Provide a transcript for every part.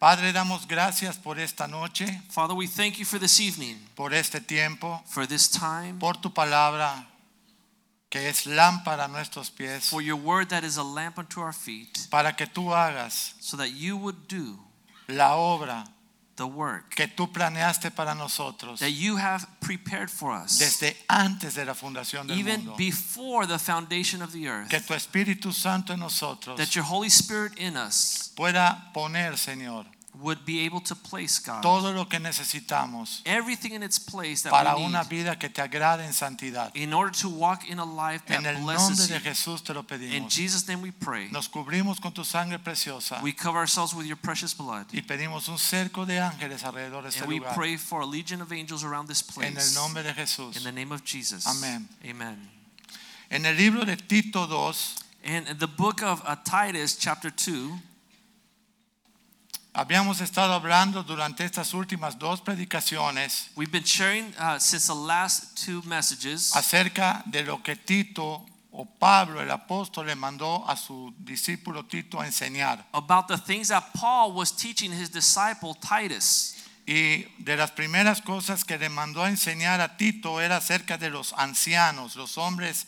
Padre, damos gracias por esta noche, Father, we thank you for this evening, por este tiempo, for this time, por tu palabra que es lámpara a nuestros pies, for your word that is a lamp unto our feet, para que tú hagas so that you would do la obra the work que tú planeaste para nosotros that you have prepared for us, desde antes de la fundación del even mundo. before the foundation of the earth. Que tu Espíritu Santo en nosotros That your Holy Spirit in us pueda poner, Señor, would be able to place, God, todo lo que necesitamos everything in its place that para we una need vida que te agrade en santidad. in order to walk in a life that En el nombre blesses de you. Jesús te lo In. Jesus' name we pray. Nos cubrimos con tu sangre preciosa We cover ourselves with your precious blood. y pedimos un cerco de ángeles alrededor de este And we lugar. pray for a legion of angels around this En el place. nombre de Jesús. In the name of Jesus. Amén. Amen. En el libro de Tito 2 And in the book of uh, Titus, chapter 2, habíamos estado hablando durante estas últimas dos predicaciones we've been sharing uh, since the last two messages acerca de lo que Tito o Pablo el apóstol le mandó a su discípulo Tito a enseñar. about the things that Paul was teaching his disciple Titus. Y de las primeras cosas que le mandó a enseñar a Tito era acerca de los ancianos, los hombres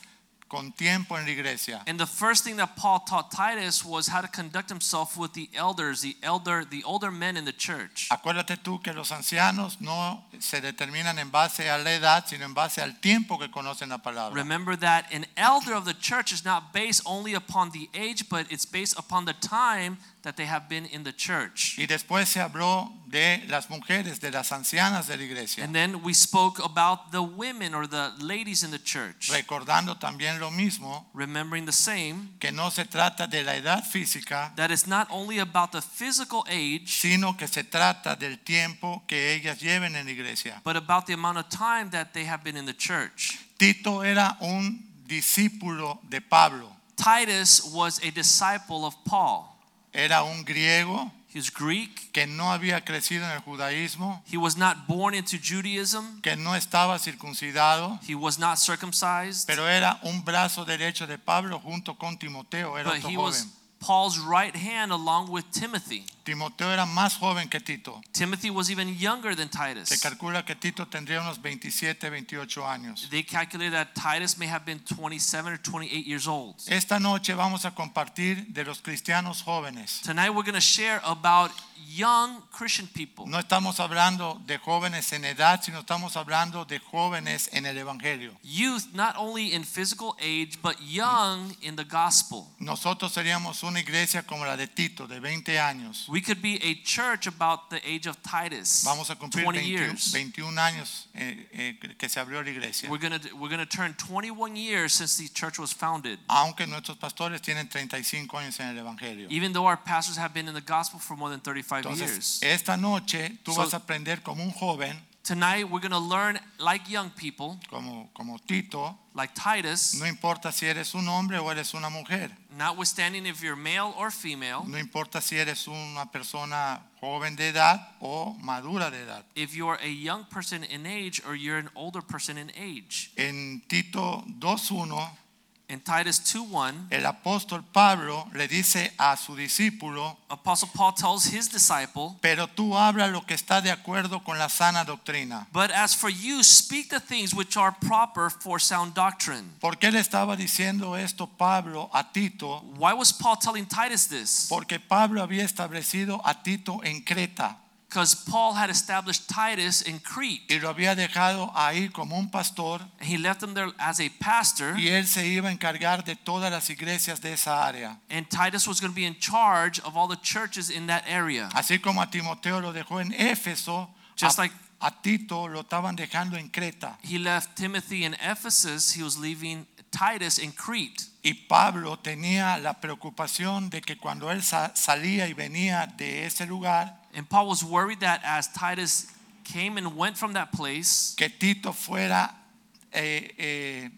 con tiempo en la iglesia. And the first thing that Paul taught Titus was how to conduct himself with the elders, the elder, the older men in the church. Acuérdate tú que los ancianos no se determinan en base a la edad, sino en base al tiempo que conocen la palabra. Remember that an elder of the church is not based only upon the age, but it's based upon the time that they have been in the church. Y después se habló de las mujeres, de las ancianas de la iglesia, And then we spoke about the women or the ladies in the church, recordando también lo mismo, remembering the same que no se trata de la edad física, that it's not only about the physical age, sino que se trata del tiempo que ellas lleven en la iglesia. but about the amount of time that they have been in the church. Tito era un discípulo de Pablo, Titus was a disciple of Paul. Era un griego He was Greek. que no había crecido en el judaísmo, He was not born into Judaism. que no estaba circuncidado, He was not circumcised. pero era un brazo derecho de Pablo junto con Timoteo, era But otro he was joven. Paul's right hand along with Timothy. Timoteo era más joven que Tito. Timothy was even younger than Se Titus. calcula que Tito tendría unos 27, 28 años. They calculated that Titus may have been 27 or 28 years old. Esta noche vamos a compartir de los cristianos jóvenes. Tonight we're going to share about young Christian people. No estamos hablando de jóvenes en edad, sino estamos hablando de jóvenes en el Evangelio. Youth, not only in physical age, but young in the gospel. Nosotros seríamos una iglesia como la de Tito, de 20 años. We could be a church about the age of Titus. Vamos a cumplir 20 20 years. 21 años eh, eh, que se abrió la iglesia. We're going to we're going to turn 21 years since the church was founded. Aunque nuestros pastores tienen 35 años en el Evangelio. Even though our pastors have been in the gospel for more than 35 Entonces, years. esta noche tú So- vas a aprender como un joven, Tonight we're going to learn like young people, como, como Tito, like Titus, no importa si eres un hombre o eres una mujer. notwithstanding if you're male or female, No importa si eres una persona joven de edad o madura de edad. if you're a young person in age or you're an older person in age. En Tito 2.1, In Titus 2:1, el apóstol Pablo le dice a su discípulo, Apostle Paul tells his disciple, pero tú habla lo que está de acuerdo con la sana doctrina. But as for you, speak the things which are proper for sound doctrine. ¿Por qué le estaba diciendo esto Pablo a Tito? Why was Paul telling Titus this? Porque Pablo había establecido a Tito en Creta Because Paul had established Titus in Crete. y lo había dejado ahí como un pastor And he left him there as a pastor. y él se iba a encargar de todas las iglesias de esa área. And Titus was going to be in charge of all the churches in that area. Así como a Timoteo lo dejó en Éfeso, Just like- a Tito lo estaban dejando en Creta. He left Timothy in Ephesus. He was leaving Titus in Crete. Y Pablo tenía la preocupación de que cuando él sa- salía y venía de ese lugar, And Paul was worried that as Titus came and went from that place, que Tito fuera, eh, eh,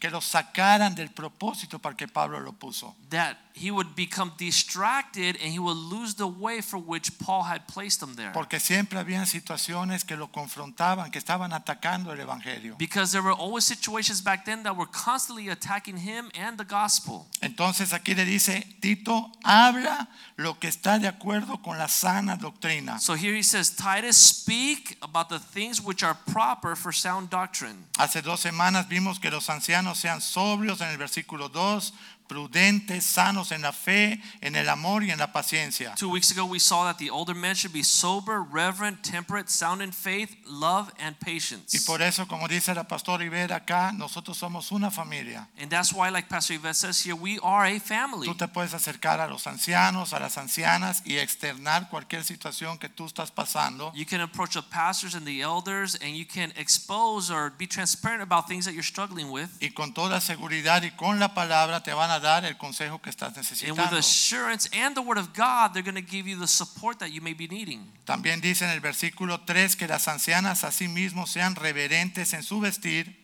que lo sacaran del propósito para que Pablo lo puso. that he would become distracted and he would lose the way for which Paul had placed him there. Porque siempre habían situaciones que lo confrontaban, que estaban atacando el Evangelio. Because there were always situations back then that were constantly attacking him and the gospel. Entonces aquí le dice, Tito, habla lo que está de acuerdo con la sana doctrina. So here he says, Titus, speak about the things which are proper for sound doctrine. Hace dos semanas vimos que los ancianos sean sobrios en el versículo 2, prudentes, sanos en la fe, en el amor y en la paciencia. Two weeks ago, we saw that the older men should be sober, reverent, temperate, sound in faith, love, and patience. Y por eso, como dice la pastora Rivera acá, nosotros somos una familia. And that's why, like Pastor Yvette says here, we are a family. Tú te puedes acercar a los ancianos, a las ancianas y externar cualquier situación que tú estás pasando. You can approach the pastors and the elders, and you can expose or be transparent about things that you're struggling with. Y con toda seguridad y con la palabra te van a dar el consejo que estás And with assurance and the word of God, they're going to give you the support that you may be needing. También dice en el versículo 3 que las ancianas asimismo sean reverentes en su vestir,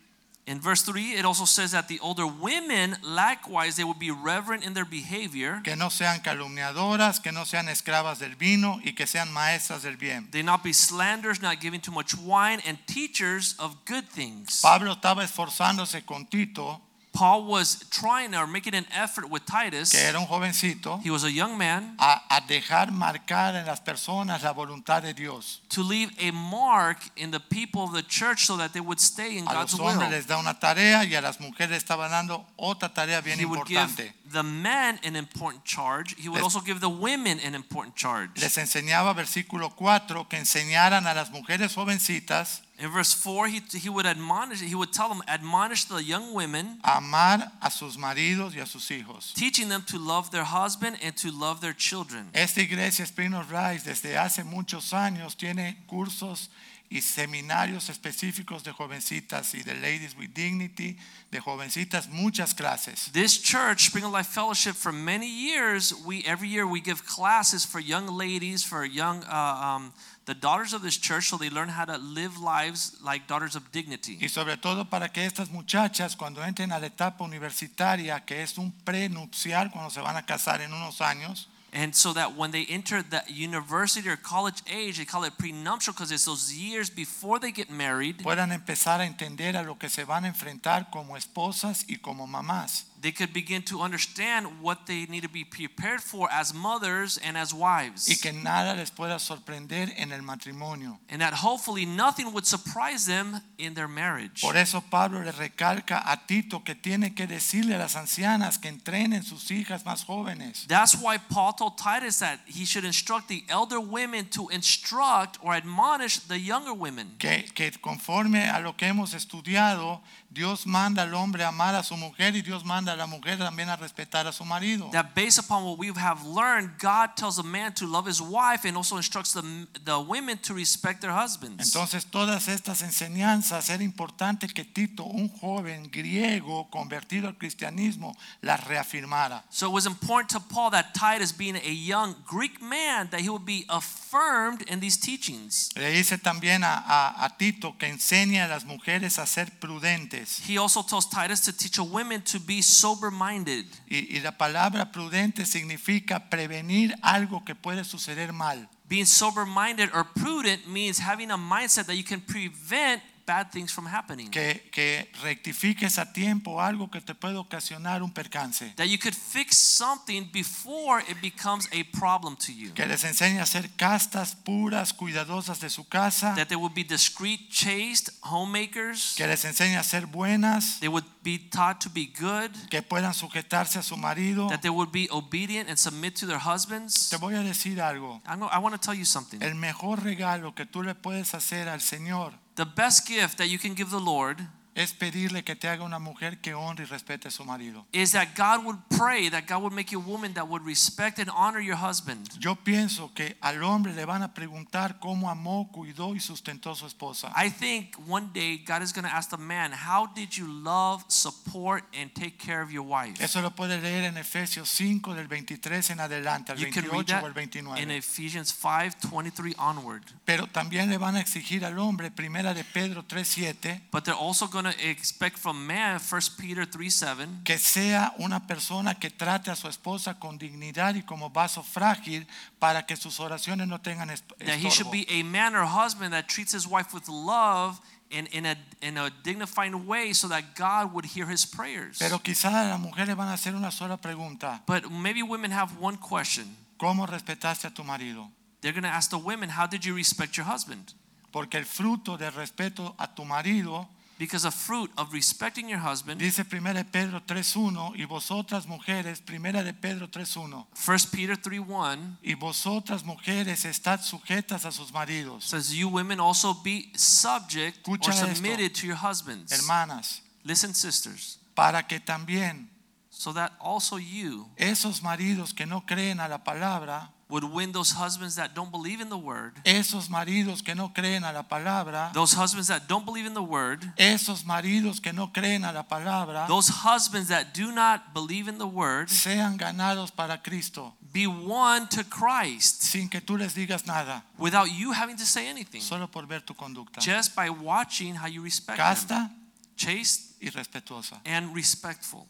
In verse 3, it also says that the older women, likewise, they would be reverent in their behavior. que no sean calumniadoras, que no sean esclavas del vino y que sean maestras del bien. They not be slanderers, not giving too much wine, and teachers of good things. Pablo estaba esforzándose con Tito, Paul was trying or making an effort with Titus. que era un jovencito, He was a young man a, a dejar marcar en las personas la voluntad de Dios. to leave a mark in the people of the church so that they would stay in A God's los will. hombres les da una tarea y a las mujeres dando otra tarea bien He would give the men an important charge. He would Les- also give the women an important charge. Les enseñaba versículo 4 que enseñaran a las mujeres jovencitas In verse 4, he, he would admonish, he would tell them, admonish the young women, amar a sus maridos y a sus hijos. teaching them to love their husband and to love their children. Esta iglesia Spring of Life desde hace muchos años tiene cursos y seminarios específicos de jovencitas y de Ladies with Dignity, de jovencitas, muchas clases. This church, Spring of Life Fellowship, for many years, we every year we give classes for young ladies, for young uh, um, the daughters of this church, so they learn how to live lives like daughters of dignity. Y sobre todo para que estas muchachas cuando entren a la etapa universitaria, que es un prenupcial cuando se van a casar en unos años, And so that when they enter the university or college age, they call it prenuptial because it's those years before they get married. puedan empezar a entender a lo que se van a enfrentar como esposas y como mamás. They could begin to understand what they need to be prepared for as mothers and as wives. Y que nada les pueda sorprender en el matrimonio. And that hopefully nothing would surprise them in their marriage. Por eso Pablo le recalca a Tito que tiene que decirle a las ancianas que entrenen sus hijas más jóvenes. That's why Paul told Titus that he should instruct the elder women to instruct or admonish the younger women. Que, que conforme a lo que hemos estudiado, Dios manda al hombre a amar a su mujer y Dios manda a la mujer también a respetar a su marido. That based upon what we have learned, God tells a man to love his wife and also instructs the, the women to respect their husbands. Entonces todas estas enseñanzas era importante que Tito, un joven griego convertido al cristianismo, las reafirmara. So it was important to Paul that Titus, being a young Greek man, that he would be affirmed in these teachings. Le dice también a, a- a Tito que enseñe a las mujeres a ser prudentes. He also tells Titus to teach a women to be sober minded. Y, y la palabra prudente significa prevenir algo que puede suceder mal. Being sober minded or prudent means having a mindset that you can prevent bad things from happening. Que, que rectifiques a tiempo algo que te puede ocasionar un percance. That you could fix something before it becomes a problem to you. Que les enseñe a ser castas, puras, cuidadosas de su casa. That they would be discreet, chaste, homemakers. Que les enseñe a ser buenas. They would be taught to be good. Que puedan sujetarse a su marido. That they would be obedient and submit to their husbands. Te voy a decir algo. I, want to tell you something. El mejor regalo que tú le puedes hacer al Señor The best gift that you can give the Lord es pedirle que te haga una mujer que honre y respete a su marido. is that God would pray that God would make you a woman that would respect and honor your husband. Yo pienso que al hombre le van a preguntar cómo amó, cuidó y sustentó a su esposa. I think one day God is going to ask the man, How did you love, support, and take care of your wife? Eso lo puede leer en Efesios 5 del 23 en adelante, al You can read 28 that o al in 29. Ephesians 5 23 onward. Pero también le van a exigir al hombre, primera de Pedro 3:7, But they're also going to expect from man, 1 Peter 3 7, que sea una persona que trate a su esposa con dignidad y como vaso frágil para que sus oraciones no tengan est- that he should be a man or husband that treats his wife with love and in a, in a dignified way so that God would hear his prayers. Pero quizás a la mujer le van a hacer una sola pregunta. But maybe women have one question. ¿Cómo respetaste a tu marido? They're going to ask the women, How did you respect your husband? Porque el fruto del respeto a tu marido, Because a fruit of respecting your husband, dice 1 de Pedro 3.1, y vosotras mujeres, 1 de Pedro 3.1, 1 Peter 3 1 y vosotras mujeres estad sujetas a sus maridos. says, You women also be subject or Escucha esto. submitted to your husbands. Hermanas, Listen, sisters, para que también so that also you esos maridos que no creen a la palabra, would win those husbands that don't believe in the word, esos maridos que no creen a la palabra, those husbands that don't believe in the word, esos maridos que no creen a la palabra, those husbands that do not believe in the word sean ganados para Cristo, be won to Christ sin que tú les digas nada, without you having to say anything, solo por ver tu conducta. just by watching how you respect them. Chaste y respetuosa. and respectful.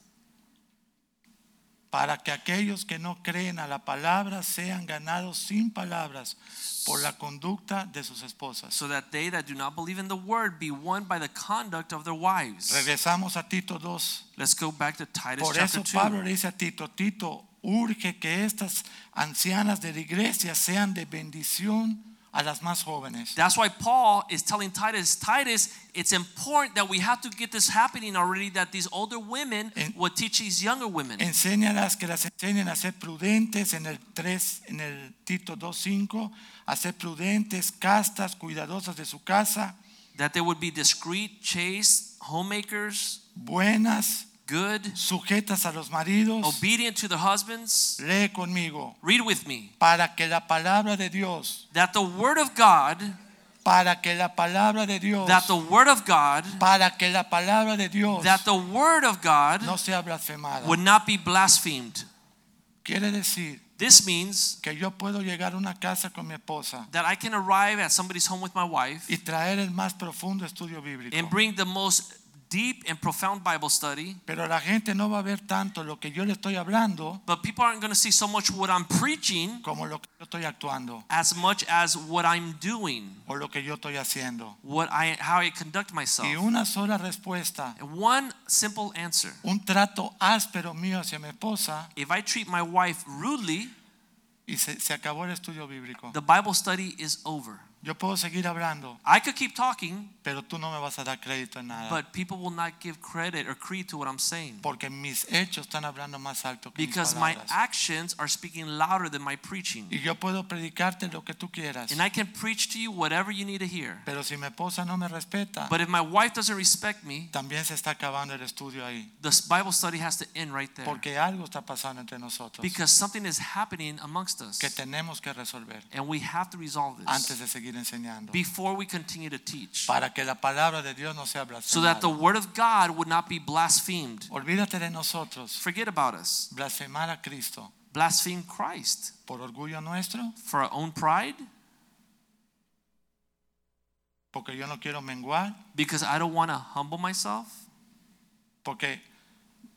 Para que aquellos que no creen a la palabra sean ganados sin palabras por la conducta de sus esposas. so that they that do not believe in the word be won by the conduct of their wives. Regresamos a Tito 2. Let's go back to Titus Por eso 2. Pablo le dice a Tito, Tito, urge que estas ancianas de la iglesia sean de bendición a las más jóvenes. That's why Paul is telling Titus, Titus, it's important that we have to get this happening already that these older women En- will teach these younger women. Enséñalas que las enseñen a ser prudentes en el 3 en el Tito 2:5, a ser prudentes, castas, cuidadosas de su casa, that they would be discreet, chaste, homemakers, buenas, good, sujetas a los maridos. obedient to their husbands. Lee conmigo. Read with me. Para que la palabra de Dios, That the word of God, para que la palabra de Dios, that the word of God, para que la palabra de Dios that the word of God no sea blasfemada. would not be blasphemed. Quiere decir This means que yo puedo llegar a una casa con mi esposa that I can arrive at somebody's home with my wife y traer el más profundo estudio bíblico. and bring the most deep and profound Bible study, Pero la gente no va a ver tanto lo que yo le estoy hablando but people aren't going to see so much what I'm preaching como lo que yo estoy actuando as much as what I'm doing, o lo que yo estoy haciendo. what I how I conduct myself. Y una sola respuesta, And one simple answer. un trato áspero mío hacia mi esposa If I treat my wife rudely, y se, se acabó el estudio bíblico. the Bible study is over. Yo puedo seguir hablando, I could keep talking, pero tú no me vas a dar crédito en nada. but people will not give credit or creed to what I'm saying. Porque mis hechos están hablando más alto que mis Because my palabras. actions are speaking louder than my preaching. Y yo puedo predicarte lo que tú quieras. And I can preach to you whatever you need to hear. Pero si mi esposa no me respeta, But if my wife doesn't respect me, también se está acabando el estudio ahí. the Bible study has to end right there. Porque algo está pasando entre nosotros Because something is happening amongst us. que tenemos que resolver And we have to resolve antes this de seguir enseñando. before we continue to teach. Para que la palabra de Dios no sea So that the word of God would not be blasphemed. Olvídate de nosotros. Forget about us. Blasfemar a Cristo Blaspheme Christ por orgullo nuestro, for our own pride porque yo no quiero menguar, because I don't want to humble myself. porque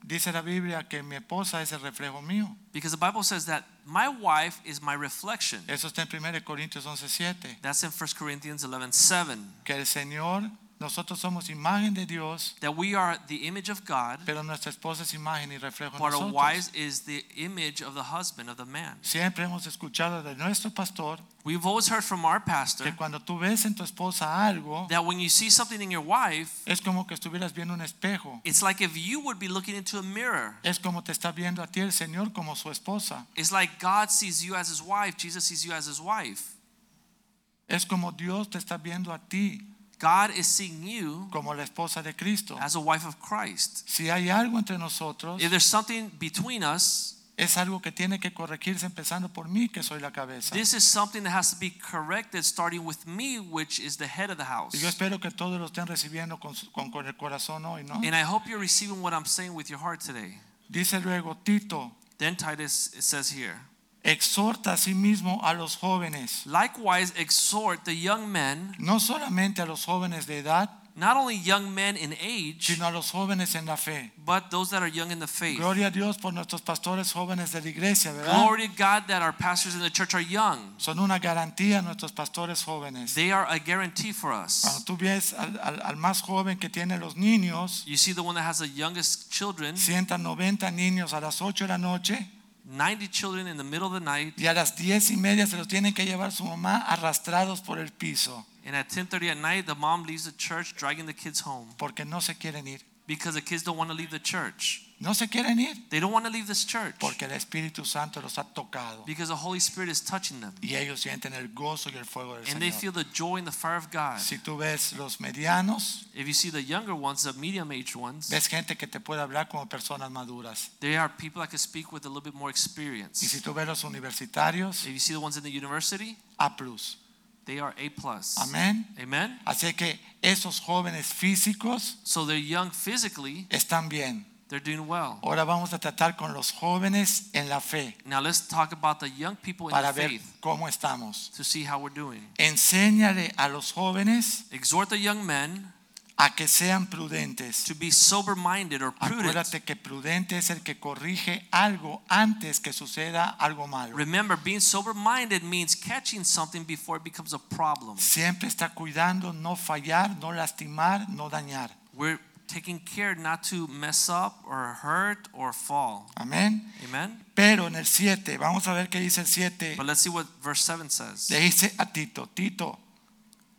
dice la Biblia que mi esposa es el reflejo mío. Because the Bible says that my wife is my reflection. Eso está en 1 Corintios 11:7. That's in 1 Corinthians 11 7. Que el Señor, nosotros somos imagen de Dios, That we are the image of God, pero nuestra esposa es imagen y reflejo de but our nosotros. wives is the image of the husband, of the man. Siempre hemos escuchado de nuestro pastor We've always heard from our pastor que cuando tú ves en tu esposa algo, that when you see something in your wife, es como que estuvieras viendo un espejo. it's like if you would be looking into a mirror. Es como te está viendo a ti el Señor como su esposa. It's like God sees you as his wife, Jesus sees you as his wife. Es como Dios te está viendo a ti God is seeing you como la esposa de Cristo. as a wife of Christ. Si hay algo entre nosotros, If there's something between us, es algo que tiene que corregirse empezando por mí, que soy la cabeza. this is something that has to be corrected starting with me, which is the head of the house. Y yo espero que todos lo estén recibiendo con, con- con el corazón hoy, ¿no? And I hope you're receiving what I'm saying with your heart today. Dice luego Tito, Then Titus it says here, exhorta a sí mismo a los jóvenes, likewise exhort the young men, no solamente a los jóvenes de edad, not only young men in age, sino a los jóvenes en la fe. but those that are young in the faith. Gloria a Dios por nuestros pastores jóvenes de la iglesia, ¿verdad? Glory to God that our pastors in the church are young. Son una garantía nuestros pastores jóvenes. They are a guarantee for Cuando us. tú ves al, al- al más joven que tiene los niños, You see the one that has the youngest children, sientan 90 niños a las 8 de la noche 90 children in the middle of the night, y a las 10 y media se los tienen que llevar su mamá arrastrados por el piso and at 10:30 at night the mom leaves the church dragging the kids home porque no se quieren ir. because the kids don't want to leave the church. No se quieren ir They don't want to leave this church porque el Espíritu Santo los ha tocado because the Holy Spirit is touching them y ellos sienten el gozo y el fuego del and they Señor. feel the joy and the fire of God. Si tú ves los medianos, If you see the younger ones, the medium aged ones, ves gente que te puede hablar como personas maduras. they are people that can speak with a little bit more Y si experience. tú ves los universitarios, If you see the ones in the university, A plus. they are A plus. Amén. Amen. Así que esos jóvenes físicos So they're young physically, están bien. They're doing well. Ahora vamos a tratar con los jóvenes en la fe Now let's talk about the young people in para the ver faith cómo estamos. to see how we're doing. Enséñale a los jóvenes Exhort the young men a que sean prudentes. to be sober minded or prudent. Acuérdate que prudente es el que corrige algo antes que suceda algo malo. Remember, being sober minded means catching something before it becomes a problem. Siempre está cuidando no fallar, no lastimar, no dañar. We're taking care not to mess up or hurt or fall. Amén. Amen. Pero en el 7, vamos a ver qué dice el 7. But let's see what verse 7 says. Le dice a Tito, Tito,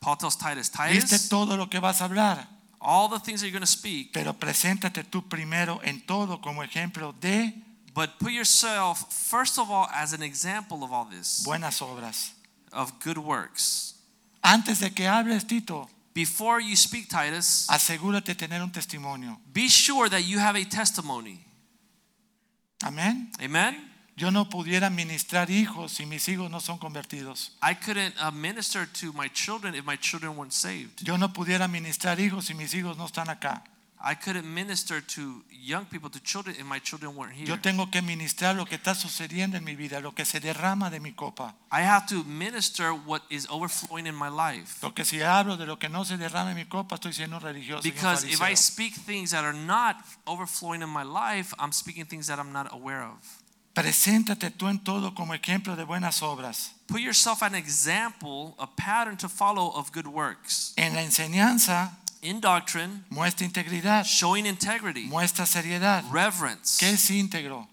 Paul tells Titus, viste Titus, todo lo que vas a hablar, all the things that you're going to speak, pero preséntate tú primero en todo como ejemplo de but put yourself first of all as an example of all this, buenas obras. of good works. Antes de que hables, Tito, Before you speak, Titus, asegúrate tener un testimonio. be sure that you have a testimony. Amén. Amen. Yo no pudiera ministrar hijos si mis hijos no son convertidos. I couldn't uh, minister to my children if my children weren't saved. Yo no pudiera ministrar hijos si mis hijos no están acá. I couldn't minister to young people, to children, if my children weren't here. Yo tengo que ministrar lo que está sucediendo en mi vida, lo que se derrama de mi copa. I have to minister what is overflowing in my life. Porque si hablo de lo que no se derrama en mi copa, estoy siendo religioso. Because if I speak things that are not overflowing in my life, I'm speaking things that I'm not aware of. Preséntate tú en todo como ejemplo de buenas obras. Put yourself an example, a pattern to follow of good works. En la enseñanza, In doctrine, muestra integridad, showing integrity, muestra seriedad. reverence, ¿Qué es íntegro?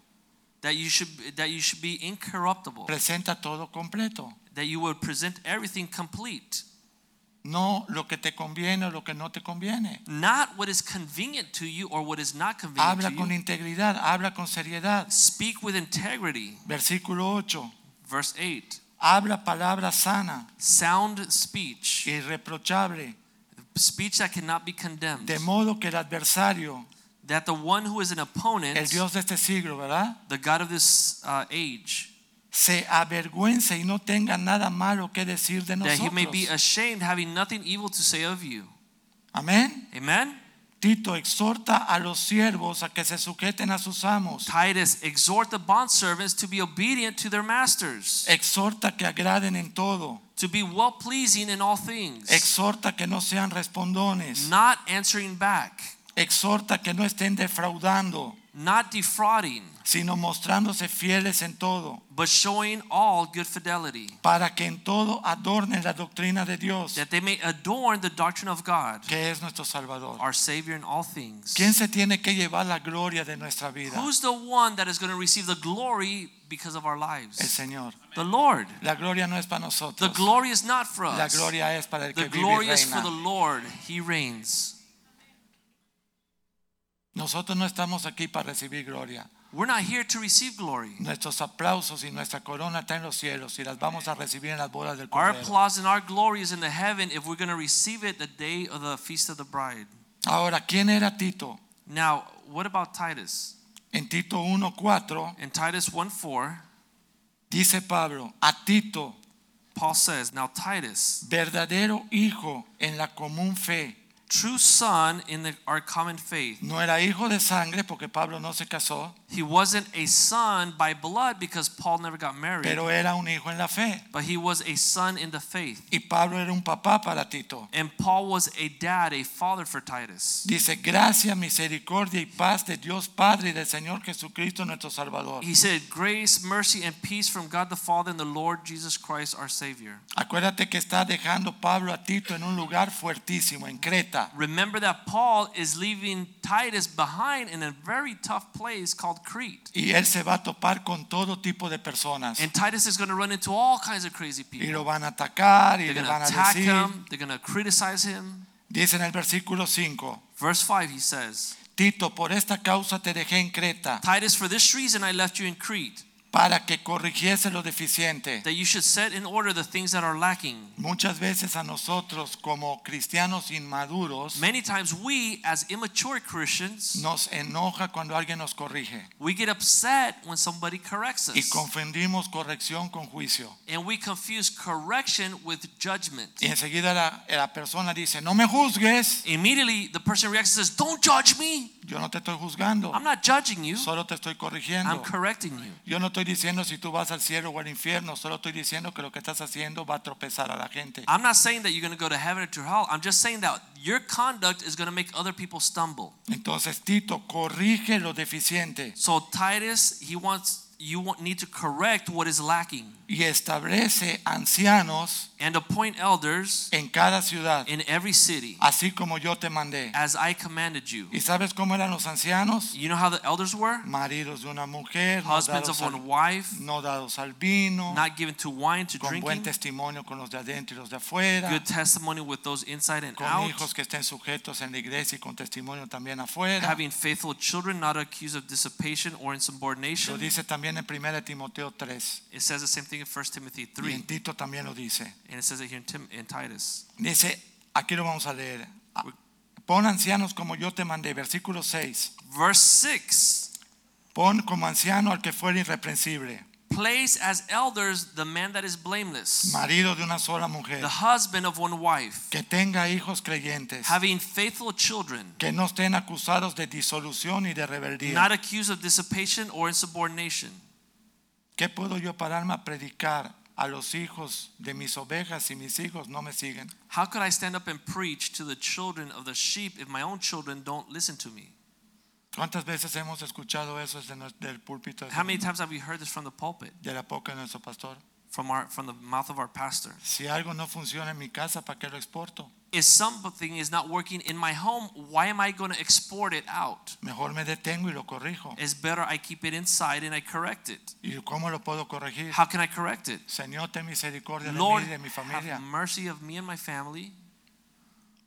that you should that you should be incorruptible, Presenta todo completo. that you would present everything complete. No lo que te conviene o lo que no te conviene. Not what is convenient to you or what is not convenient Habla to con you. integridad, habla con seriedad. Speak with integrity. Versículo 8. Verse 8. Habla palabra sana, Sound speech. irreprochable, Speech that cannot be condemned. de modo que el adversario, That the one who is an opponent, el Dios de este siglo, ¿verdad? the God of this uh, age, Se avergüence y no tenga nada malo que decir de that he may be nosotros. ashamed, having nothing evil to say of you. Amén. Amen. Tito exhorta a los siervos a que se sujeten a sus amos. Titus, exhort the bondservants to be obedient to their masters, Exhorta que agraden en todo. To be well pleasing in all things, Exhorta que no sean respondones. not answering back, Exhorta que no estén defraudando, not defrauding, sino mostrándose fieles en todo, but showing all good fidelity, para que en todo adornen la doctrina de Dios, that they may adorn the doctrine of God, que es nuestro Salvador. our Savior in all things. ¿Quién se tiene que llevar la gloria de nuestra vida? Who's the one that is going to receive the glory because of our lives. El? Señor. The Lord. La gloria no es para nosotros. The glory is not for us. La gloria es para el que The vive y glory is for the. Lord. He reigns. Nosotros no estamos aquí para recibir gloria. We're not here to receive glory. Nuestros aplausos y nuestra corona está en los cielos y las vamos a recibir en las bodas del Our Cordero. applause and our glory is in the heaven if we're going to receive it the day of the feast of the bride. Ahora, ¿quién era Tito? Now, what about Titus? En Tito 1:4 In Titus 1 4, dice Pablo, a Tito, Paul says, Now Titus, verdadero hijo en la común fe. True son in the, our common faith. No era hijo de sangre porque Pablo no se casó, He wasn't a son by blood because Paul never got married, pero era un hijo en la fe. but he was a son in the faith. Y Pablo era un papá para Tito. And Paul was a dad, a father for Titus. Dice, gracia, misericordia y paz de Dios Padre y del Señor Jesucristo nuestro Salvador. He said, Grace, mercy, and peace from God the Father and the Lord Jesus Christ our Savior. Acuérdate que está dejando Pablo a Tito en un lugar fuertísimo, en Creta. Remember that Paul is leaving Titus behind in a very tough place called Crete. Y él se va a topar con todo tipo de personas. And Titus is going to run into all kinds of crazy Y people. lo van a atacar y They're le going to van a attack decir. him, they're going to criticize him. Dice en el versículo 5, Verse 5, he says, Tito, por esta causa te dejé en Creta, Titus, for this reason I left you in Crete, para que corrigiese lo deficiente. that you should set in order the things that are lacking. Muchas veces a nosotros como cristianos inmaduros Many times we, as immature Christians, nos enoja cuando alguien nos corrige we get upset when somebody corrects y us. confundimos corrección con juicio. And we confuse correction with judgment. Y enseguida la, la persona dice, no me juzgues, Immediately, the person reacts and says, Don't judge me. Yo no te estoy juzgando, I'm not judging you, solo te estoy I'm corrigiendo. correcting you. Yo no estoy diciendo si tú vas al cielo o al infierno, solo estoy diciendo que lo que estás haciendo va a tropezar a la gente. I'm not saying that you're going to go to heaven or to hell. I'm just saying that your conduct is going to make other people stumble. Entonces Tito corrige lo deficiente So Titus, he wants you need to correct what is lacking y establece ancianos and appoint elders en cada ciudad, in every city así como yo te mandé. as I commanded you. ¿Y sabes cómo eran los ancianos? You know how the elders were? Maridos de una mujer, Husbands dados, of one al, wife, no dados al vino, not given to wine, to con buen drinking, testimonio con los de adentro y los de afuera, good testimony with those inside and con out, hijos que estén sujetos en la iglesia y con testimonio también afuera. having faithful children, not accused of dissipation or insubordination. Lo dice también en 1 Timoteo 3 It says the same thing in 1 Timothy y 3, en Tito también lo dice. and it says it here in, Tim, in Titus. Dice, aquí lo vamos a leer. Ah, Pon ancianos como yo te mandé, versículo 6. Verse 6 Pon como anciano al que fuera irreprensible, Place as elders the man that is blameless, marido de una sola mujer, the husband of one wife, que tenga hijos creyentes, having faithful children, que no estén acusados de disolución y de rebeldía. not accused of dissipation or insubordination. ¿Qué puedo yo pararme a predicar a los hijos de mis ovejas y mis hijos no me siguen? How could I stand up and preach to the children of the sheep if my own children don't listen to me? ¿Cuántas veces hemos escuchado eso desde del púlpito How many times have we heard this from the pulpit, de la boca de nuestro pastor? from our from the mouth of our pastor? Si algo no funciona en mi casa, ¿para qué lo exporto? If something is not working in my home, why am I going to export it out? Mejor me detengo y lo corrijo. It's better I keep it inside and I correct it. ¿Y cómo lo puedo corregir? How can I correct it? Señor, ten misericordia de Lord, mí y de mi have familia. mercy of me and my family.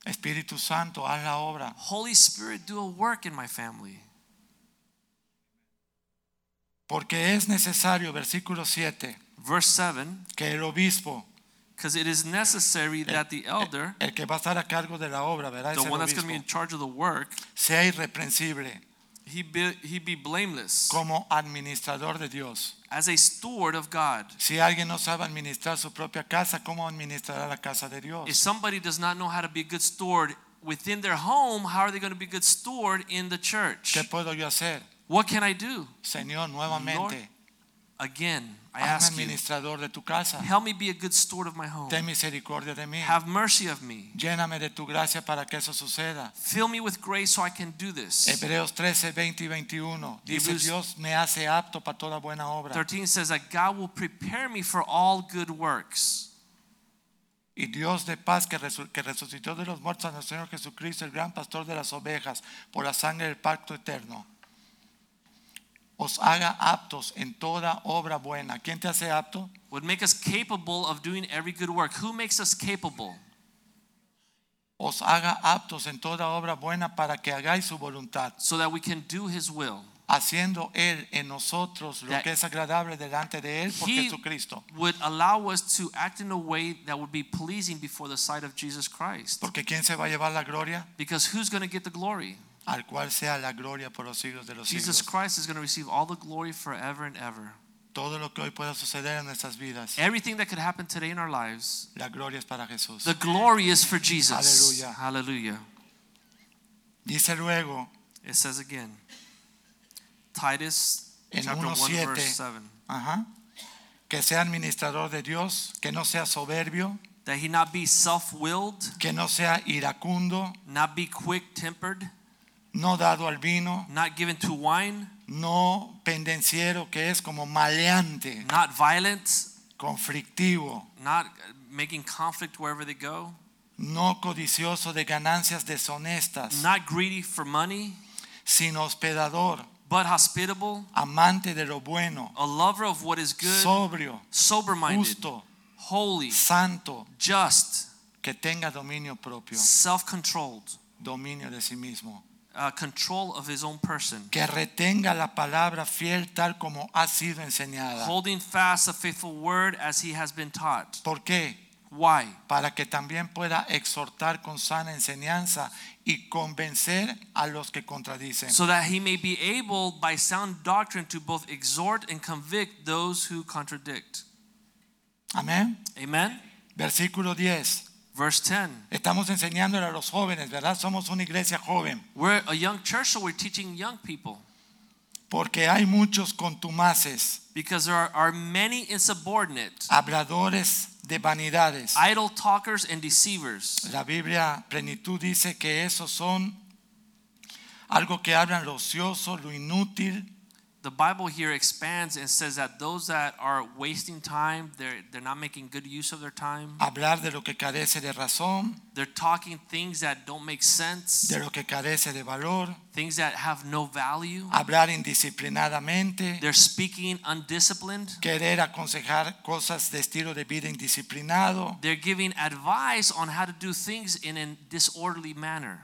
Espíritu Santo, haz la obra. Holy Spirit, do a work in my family. Porque es necesario, versículo 7, Verse 7 que el obispo, because it is necessary that the elder, el que va a estar a cargo de la obra, ¿verdad? the one that's going to be in charge of the work, sea irreprensible he be, he be blameless como administrador de Dios. As a steward of God. Si alguien no sabe administrar su propia casa, ¿cómo administrará la casa de Dios? If somebody does not know how to be a good steward within their home, how are they going to be a good steward in the church? ¿Qué puedo yo hacer? What can I do? Señor, nuevamente, Again, I ask you, de tu casa. help me be a good steward of my home. Ten misericordia de mí. Have mercy of me. Lléname de tu gracia para que eso suceda. Fill me with grace so I can do this. Hebreos 13, 20 y 21. Dice Dios me hace apto para toda buena obra. 13 says that God will prepare me for all good works. Y Dios de paz que resucitó de los muertos a nuestro Señor Jesucristo, el gran pastor de las ovejas, por la sangre del pacto eterno, os haga aptos en toda obra buena. ¿Quién te hace apto? Would make us capable of doing every good work. Who makes us capable? Os haga aptos en toda obra buena para que hagáis su voluntad. So that we can do his will. haciendo Él en nosotros lo que es agradable delante de Él por Jesucristo. would allow us to act in a way that would be pleasing before the sight of Jesus Christ. Porque ¿quién se va a llevar la gloria? Because who's going to get the glory? Al cual sea la gloria por los siglos de los Jesus siglos. Christ is going to receive all the glory forever and ever. Todo lo que hoy pueda suceder en nuestras vidas, Everything that could happen today in our lives, la gloria es para Jesús. the glory is for Jesus. Hallelujah. Hallelujah. Dice luego It says again, Titus En chapter 1 verse 7, Ajá. Que sea administrador de Dios, que no sea soberbio, that he not be self-willed, que no sea iracundo, not be quick-tempered, no dado al vino, not given to wine, no pendenciero, que es como maleante, not violent, conflictivo, not making conflict wherever they go, no codicioso de ganancias deshonestas, not greedy for money, sino hospedador, but hospitable, amante de lo bueno, a lover of what is good, sobrio, sober-minded, justo, holy, santo, just, que tenga dominio propio, self-controlled, dominio de sí mismo, uh, control of his own person, que retenga la palabra fiel tal como ha sido enseñada. holding fast the faithful word as he has been taught. ¿Por qué? Why? Para que también pueda exhortar con sana enseñanza y convencer a los que contradicen. So that he may be able by sound doctrine to both exhort and convict those who contradict. Amén. Amen. Versículo 10. Verse 10. Estamos enseñándole a los jóvenes, ¿verdad? Somos una iglesia joven. We're a young church, so we're teaching young people Porque hay muchos contumaces, because there are, are many insubordinate, habladores de vanidades. idle talkers, and deceivers. La Biblia plenitud dice que esos son algo que hablan lo ocioso, lo inútil, The Bible here expands and says that those that are wasting time, they're, they're not making good use of their time. hablar de lo que carece de razón, They're talking things that don't make sense, de lo que carece de valor, things that have no value. hablar indisciplinadamente, They're speaking undisciplined. querer aconsejar cosas de estilo de vida indisciplinado. They're giving advice on how to do things in a disorderly manner.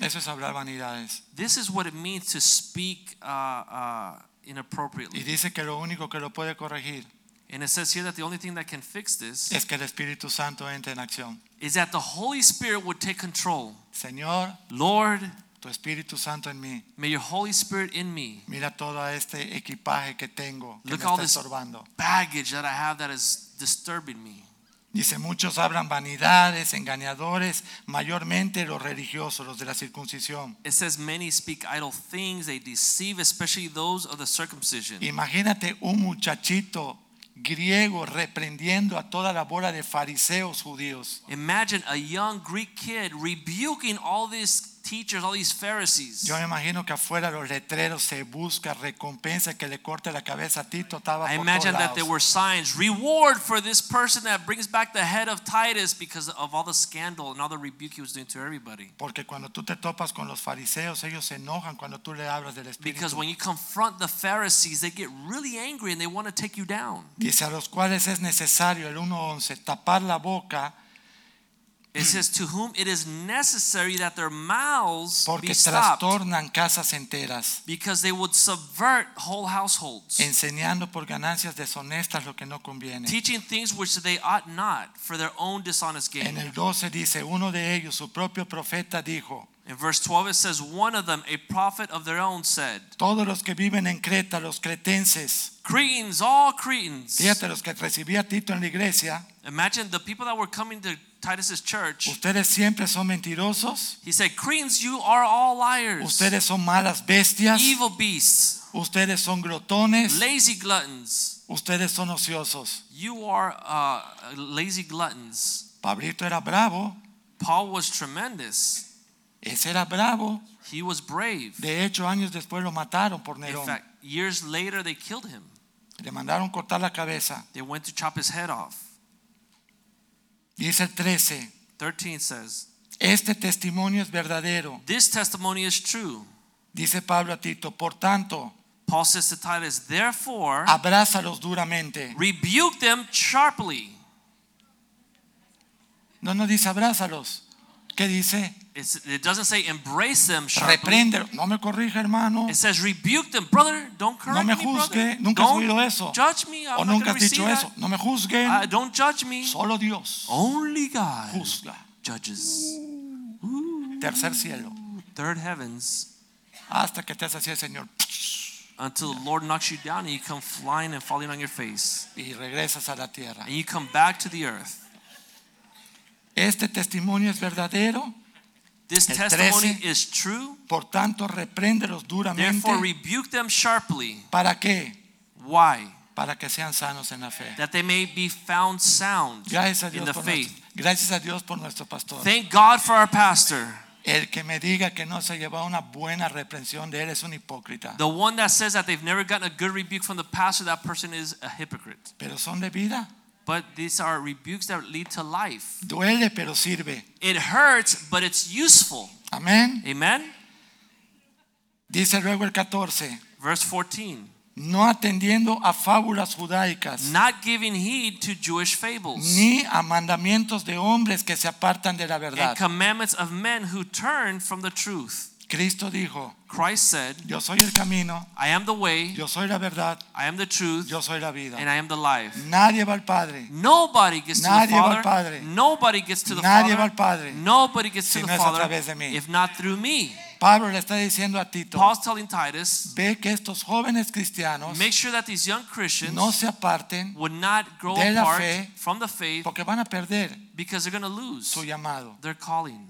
Eso es hablar vanidades. This is what it means to speak uh, uh, Y inappropriately. dice que lo único que lo puede corregir And it says here that the only thing that can fix this es que el Espíritu Santo entre en acción. is that the Holy Spirit would take control. Señor, Lord, tu Espíritu Santo en mí. may your Holy Spirit in me, Mira todo este equipaje que tengo que Look me all está this- estorbando. baggage that I have that is disturbing me. Dice, muchos hablan vanidades, engañadores, mayormente los religiosos, los de la circuncisión. It says many speak idle things, they deceive, especially those of the circumcision. Imagínate un muchachito griego reprendiendo a toda la bola de fariseos judíos. Imagine a young Greek kid rebuking all these teachers, all these Pharisees. Yo me imagino que afuera los letreros se busca recompensa que le corte la cabeza a Tito estaba I por imagine that there were signs reward for this person that brings back the head of Titus because of all the scandal and all the rebuke he was doing to everybody. Porque cuando tú te topas con los fariseos, ellos se enojan cuando tú le hablas del Because when you confront the Pharisees, they get really angry and they want to take you down. Dice a los cuales es necesario, el 1.11, tapar la boca It says, To whom it is necessary that their mouths porque be stopped, trastornan casas enteras, because they would subvert whole households, enseñando por ganancias deshonestas lo que no conviene. teaching things which they ought not for their own dishonest En gain. el 12 dice, uno de ellos, su propio profeta, dijo, In verse 12, it says, One of them, a prophet of their own, said, todos los que viven en Creta, los cretenses, Cretans, all Cretans. fíjate los que recibía Tito en la iglesia, Imagine the people that were coming to Titus's church. ustedes siempre son mentirosos, He said, Cretans, you are all liars, ustedes son malas bestias, evil beasts, ustedes son glotones, lazy gluttons. ustedes son ociosos. You are uh, lazy gluttons. Pablito era bravo, Paul was tremendous. ese era bravo. He was brave. De hecho, años después lo mataron por Nerón. In fact, years later, they killed him. Le mandaron cortar la cabeza. They went to chop his head off. Dice el 13, 13 says, este testimonio es verdadero. This testimony is true. Dice Pablo a Tito, por tanto, Paul says to Titus, Therefore, abrázalos duramente. rebuke them sharply. No, no dice abrázalos. ¿Qué dice? It's, it doesn't say embrace them sharply. Reprende. No me corrija, hermano. It says rebuke them, brother. Don't correct No me me, juzgue. brother. Nunca don't oído eso. judge me. I'm O nunca has dicho eso. that. No me juzguen. Uh, don't judge me. Solo Dios Only God juzga. judges. Tercer cielo. Third heavens Hasta que así Señor. until the Lord knocks you down and you come flying and falling on your face. Y regresas a la tierra. And you come back to the earth. Este testimonio es verdadero. This El testimony 13. is true. Por tanto, repréndelos duramente. Therefore, rebuke them sharply. ¿Para qué? Why? Para que sean sanos en la fe. That they may be found sound Gracias a in the por faith. nuestro, gracias a Dios por nuestro pastor. Thank God for our pastor. El que me diga que no se lleva una buena reprensión de él es un hipócrita. The one that says that they've never gotten a good rebuke from the pastor, that person is a hypocrite. Pero son de vida. But these are rebukes that lead to life. Duele, pero sirve. It hurts, but it's useful. Amén. Amen? Dice luego el 14. Verse 14. No atendiendo a fábulas judaicas, Not giving heed to Jewish fables ni a mandamientos de hombres que se apartan de la and verdad. commandments of men who turn from the truth. Cristo dijo, Christ said, yo soy el camino, I am the way, yo soy la verdad, I am the truth, yo soy la vida. and I am the life. Nadie va al Padre Nobody gets to the Nadie va al Father. Padre. Nobody gets to the Nadie va Father. al Padre Nobody gets si to no the es Father través de mí. if not through me. Pablo le está diciendo a Tito, Paul's telling Titus, ve que estos jóvenes cristianos make sure that these young Christians no se aparten would not grow de la apart fe, from the faith porque van a perder because they're going to lose su llamado. their calling.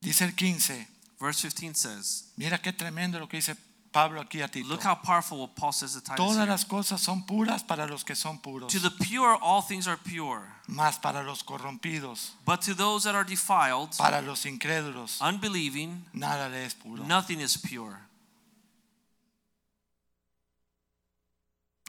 Dice el 15, Verse 15 says, mira qué tremendo lo que dice Pablo aquí a Tito. Look how powerful what Paul says to Titus. Todas here. las cosas son puras para los que son puros, To the pure, all things are pure. mas para los corrompidos, But to those that are defiled, para los incrédulos, unbelieving, nada le es puro. nothing is pure.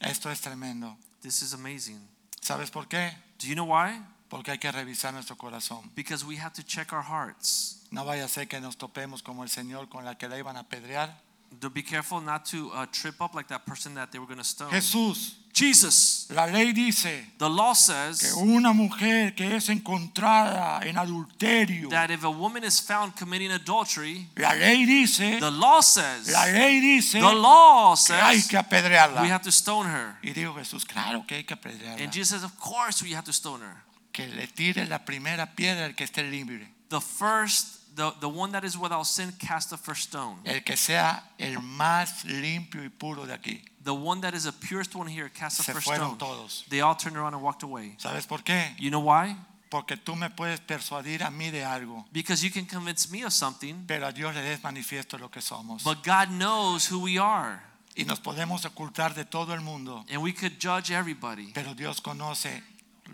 Esto es tremendo. This is amazing. ¿Sabes por qué? Do you know why? Porque hay que revisar nuestro corazón. Because we have to check our hearts. No vaya a ser que nos topemos como el Señor con la que la iban a apedrear. To be careful not to uh, trip up like that person that they were going to stone. Jesús, Jesus, la ley dice the law que says una mujer que es encontrada en adulterio, that if a woman is found committing adultery, la ley dice, the law says, la ley dice the law que hay says que apedrearla. we have to stone her. Y dijo Jesús, claro que hay que apedrearla. And Jesus says, of course we have to stone her. Que le tire la primera piedra el que esté libre. The first, the, the one that is without sin, cast the first stone. El que sea el más limpio y puro de aquí. The one that is the purest one here, cast the Se first fueron stone. todos. They all turned around and walked away. ¿Sabes por qué? You know why? Porque tú me puedes persuadir a mí de algo, Because you can convince me of something, pero a Dios le des manifiesto lo que somos. but God knows who we are. Y nos podemos ocultar de todo el mundo, And we could judge everybody. pero Dios conoce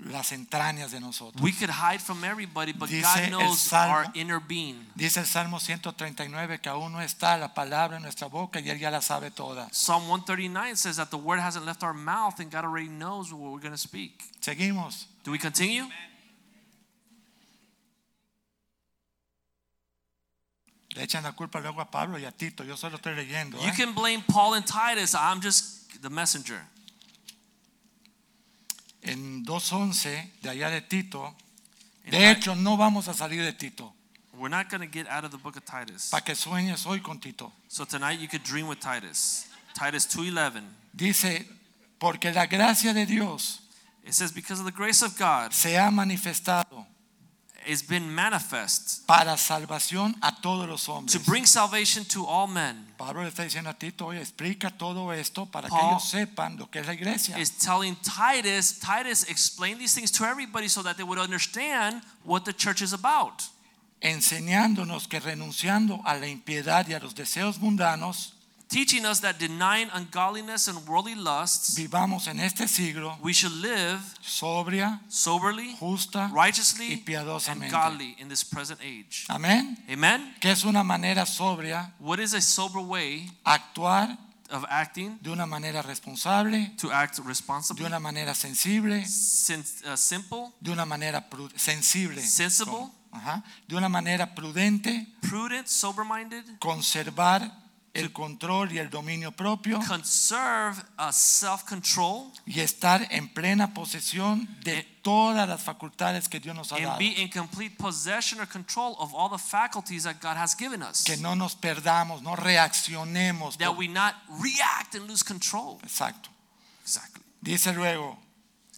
las entrañas de nosotros. We could hide from everybody, but Dice God knows Salmo- our inner being. Dice el Salmo 139 que aún no está la palabra en nuestra boca y Él ya la sabe toda. Psalm 139 says that the word hasn't left our mouth and God already knows what we're going to speak. Seguimos. Do we continue? Le echan la culpa luego a Pablo y a Tito. Yo solo estoy leyendo. You ¿eh? can blame Paul and Titus. I'm just the messenger. En 2.11 de allá de Tito. De hecho, no vamos a salir de Tito. we're not going to get out of the book of Titus. Para que sueñes hoy con Tito. So tonight you could dream with Titus. Titus 2:11. Dice, porque la gracia de Dios It says because of the grace of God se ha manifestado has been manifest para salvación a todos los to bring salvation to all men. Pablo le está diciendo a Tito, oye, explica todo esto para que Paul ellos sepan lo que es la iglesia. Is telling Titus, Titus explain these things to everybody so that they would understand what the church is about. enseñándonos que renunciando a la impiedad y a los deseos mundanos, Teaching us that denying ungodliness and worldly lusts, vivamos en este siglo we should live sobria, soberly, justa y righteously, and godly in this present age. Amén. Amen? Que es una manera sobria What is a sober way actuar of acting? de una manera responsable, To act de una manera sensible, sin, uh, simple, de una manera pru- sensible, sensible, Ajá. de una manera prudente, prudent, sober minded, conservar el control y el dominio propio conserve uh, self-control y estar en plena posesión de todas las facultades que Dios nos ha and dado. be in complete possession or control of all the faculties that God has given us. Que no nos perdamos, no reaccionemos. That por- we not react and lose control. Exacto. Exactly. Dice luego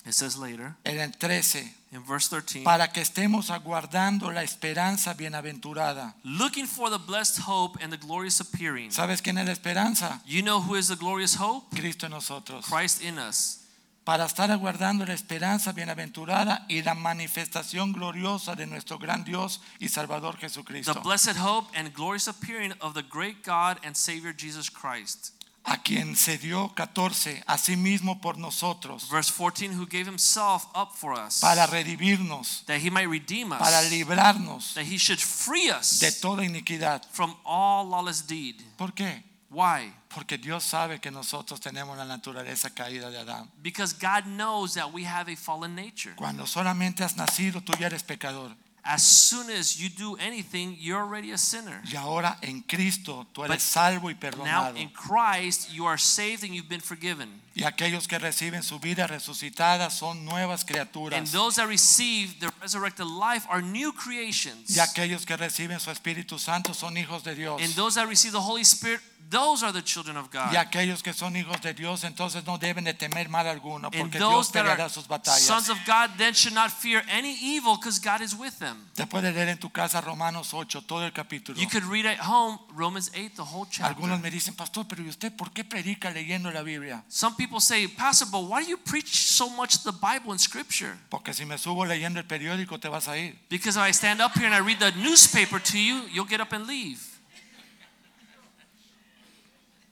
It says later en el 13, in verse 13, para que estemos aguardando la esperanza bienaventurada. looking for the blessed hope and the glorious appearing. ¿Sabes quién es la esperanza? You know who is the glorious hope? Cristo en nosotros. Christ in us. Para estar aguardando la esperanza bienaventurada y la manifestación gloriosa de nuestro gran Dios y Salvador Jesucristo. The blessed hope and glorious appearing of the great God and Savior Jesus Christ. A quien se dio 14 a sí mismo por nosotros Verse 14, who gave himself up for us, para redimirnos, that he might redeem us, para librarnos that he should free us de toda iniquidad. from all lawless deed. ¿Por qué? Why? Porque Dios sabe que nosotros tenemos la naturaleza caída de Adán. Because God knows that we have a fallen nature. Cuando solamente has nacido, tú ya eres pecador. As soon as you do anything, you're already a sinner. Y ahora en Cristo tú But salvo y Now in Christ, you are saved and you've been forgiven. Y aquellos que reciben su vida resucitada son nuevas And those that receive the resurrected life are new creations. Y aquellos que reciben su Espíritu Santo son hijos de Dios. And those that receive the Holy Spirit, those are the children of God. Y aquellos que son hijos de Dios entonces no deben de temer mal alguno porque Dios peleará sus batallas. sons of God then should not fear any evil because God is with them. Te puedes leer en tu casa Romanos 8, todo el capítulo. You could read at home Romans 8, the whole Algunos chapter. me dicen, pastor, pero ¿y usted por qué predica leyendo la Biblia? Some people say, Pastor, but why do you preach so much the Bible and Scripture? Porque si me subo leyendo el periódico te vas a ir. Because if I stand up here and I read the newspaper to you, you'll get up and leave.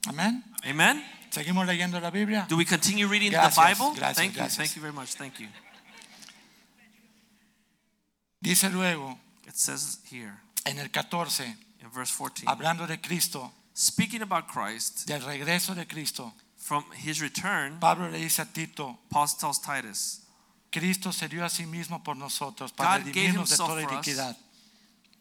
Amén. Amen? Seguimos leyendo la Biblia. Do we continue reading Gracias, the Bible? gracias, thank you. Thank you very much. Thank you. Dice luego It says here en el 14, in verse 14, hablando de Cristo, speaking about Christ, del regreso de Cristo, from his return, Pablo le dice a Tito, Paul tells Titus, Cristo se dio a sí mismo por nosotros para God gave de himself toda for us. iniquidad,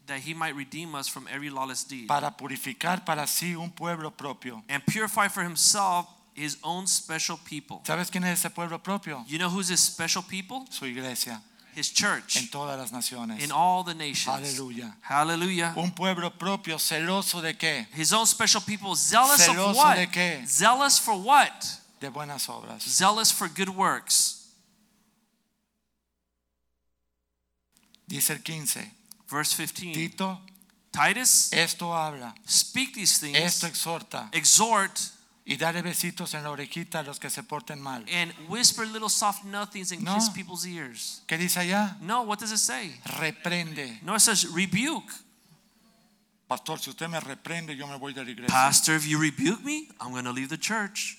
that he might redeem us from every lawless deed para purificar para sí un pueblo propio. and purify for himself his own special people. ¿Sabes quién es ese pueblo propio? You know who's his special people? Su iglesia His church en todas las naciones. in all the nations. Aleluya. Hallelujah. Un pueblo propio, celoso de qué? His own special people, zealous Celoso of what? de qué? Zealous for what? De buenas obras. Zealous for good works. Dice el 15. Verse 15. Tito, Titus, esto habla, speak these things, esto exhorta exhort, y dale besitos en la orejita a los que se porten mal. and whisper little soft nothings and No. kiss people's ears. ¿Qué dice allá? No, what does it say? Reprende. No, it says rebuke. Pastor, si usted me reprende, yo me voy de la iglesia. Pastor, if you rebuke me, I'm going to leave the church.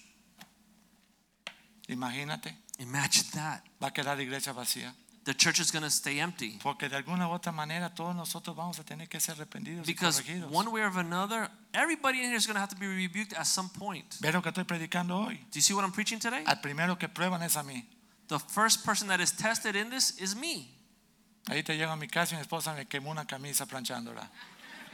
Imagínate, Imagine that. va a quedar la iglesia vacía. The church is going to stay empty. Porque de alguna u otra manera todos nosotros vamos a tener que ser reprendidos y Because corregidos. one way or another, everybody in here is going to have to be rebuked at some point. Lo que estoy predicando hoy. Do you see what I'm preaching today? Al primero que prueban es a mí. The first person that is tested in this is me. Ahí te llego a mi casa y mi esposa me quemó una camisa planchándola.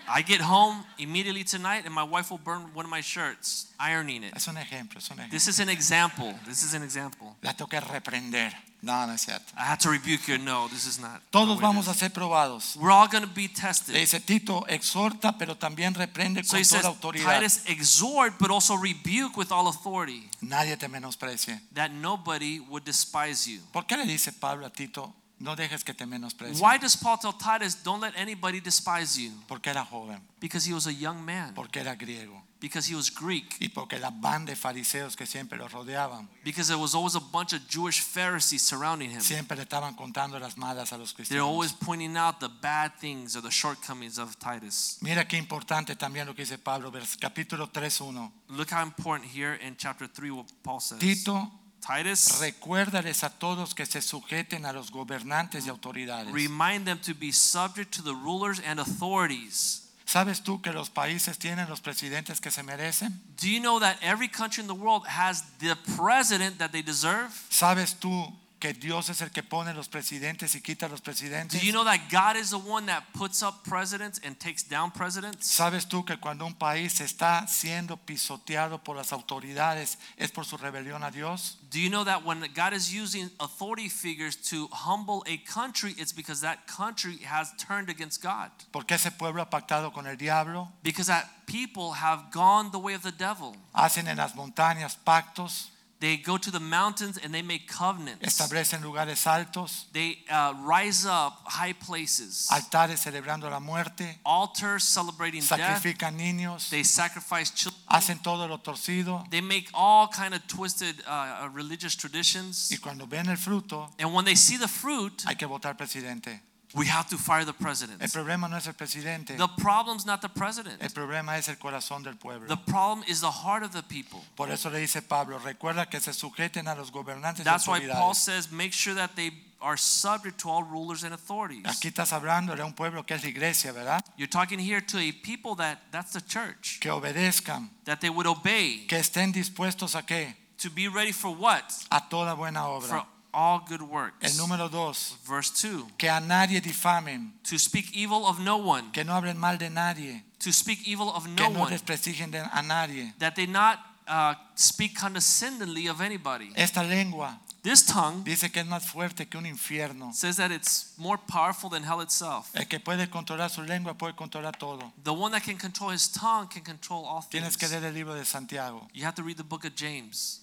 I get home immediately tonight and my wife will burn one of my shirts, ironing it. Es un ejemplo, es un ejemplo. This is an example. This is an example. La tengo que reprender. No, no es cierto. I have to rebuke you. No, this is not. Todos vamos a ser probados. We're all going to be Le tested. dice Tito, exhorta, pero también reprende So con he says, autoridad. Titus, exhort, but also rebuke with all authority, Nadie te menosprecie. that nobody would despise you. ¿Por qué le dice Pablo a Tito, no dejes que te menosprecie? Why does Paul tell Titus, don't let anybody despise you? Porque era joven, Because he was a young man, porque era griego because he was Greek, y porque la banda de fariseos que siempre lo rodeaban, because there was always a bunch of Jewish Pharisees surrounding him. siempre estaban contando las malas a los They're always pointing out the bad things or the shortcomings of Titus. Mira qué importante también lo que dice Pablo, capítulo 3.1. Look how important here in chapter 3 what Paul says. Tito, Titus, recuérdales a todos que se sujeten a los gobernantes y autoridades. remind them to be subject to the rulers and authorities. ¿Sabes tú que los países tienen los presidentes que se merecen? Do you know that every country in the world has the president that they deserve? ¿Sabes tú que Dios es el que pone los presidentes y quita los Do presidentes? you know that God is the one that puts up presidents and takes down presidents? ¿Sabes tú que cuando un país está siendo pisoteado por las autoridades es por su rebelión a Dios? Do you know that when God is using authority figures to humble a country, it's because that country has turned against God? Porque ese pueblo ha pactado con el diablo, Because that people have gone the way of the devil. hacen en las montañas pactos, They go to the mountains and they make covenants. establecen lugares altos, They uh, rise up high places, altares celebrando la muerte, altars celebrating death. sacrifican niños, They sacrifice children. hacen todo lo torcido They make all kind of twisted uh, religious traditions. y cuando ven el fruto And when they see the fruit, hay que botar presidente. We have to fire the president. El problema no es el presidente, The problem's not the president. el problema es el corazón del pueblo. The problem is the heart of the people. Por eso le dice Pablo, recuerda que se sujeten a los gobernantes That's why Paul says, make sure that they are subject to all rulers and authorities. Aquí estás hablando de un pueblo que es la iglesia, ¿verdad? You're talking here to a people that that's the church, Que obedezcan, that they would obey, que estén dispuestos a qué? to be ready for what? A toda buena For obra. All good works. El número dos, Verse 2 que a nadie difamen, To speak evil of no one, que no hablen mal de nadie, to speak evil of que no no one, desprestigien de- a nadie. that they not uh, speak condescendingly of anybody. Esta lengua This tongue dice que es más fuerte que un infierno. says that it's more powerful than hell itself. El que puede controlar su lengua puede controlar todo. The one that can control his tongue can control all Tienes que leer el libro de Santiago. You have to read the book of James.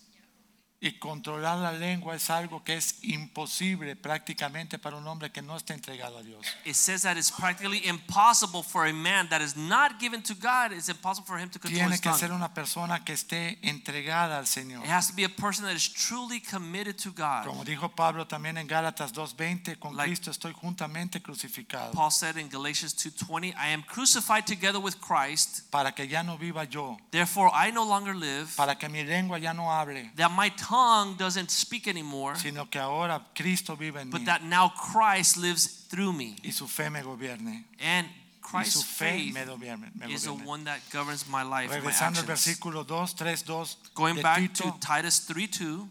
Y controlar la lengua es algo que es imposible prácticamente para un hombre que no está entregado a Dios. It says that it's practically impossible for a man that is not given to God. It's impossible for him to control Tiene his que ser una persona que esté entregada al Señor. It has to be a person that is truly committed to God. Como dijo Pablo también en Gálatas 2:20, con Like- Cristo estoy juntamente crucificado, Paul said in Galatians 2:20, "I am crucified together with Christ. para que ya no viva yo, Therefore I no longer live, para que mi lengua ya no hable, that my tongue doesn't speak anymore, sino que ahora Cristo vive en but mí that now Christ lives through me." y su fe me gobierne. And Christ's faith me gobierne. me is the one that governs my life, Regresando al versículo 2, 3, 2 Going back to Titus 3:2,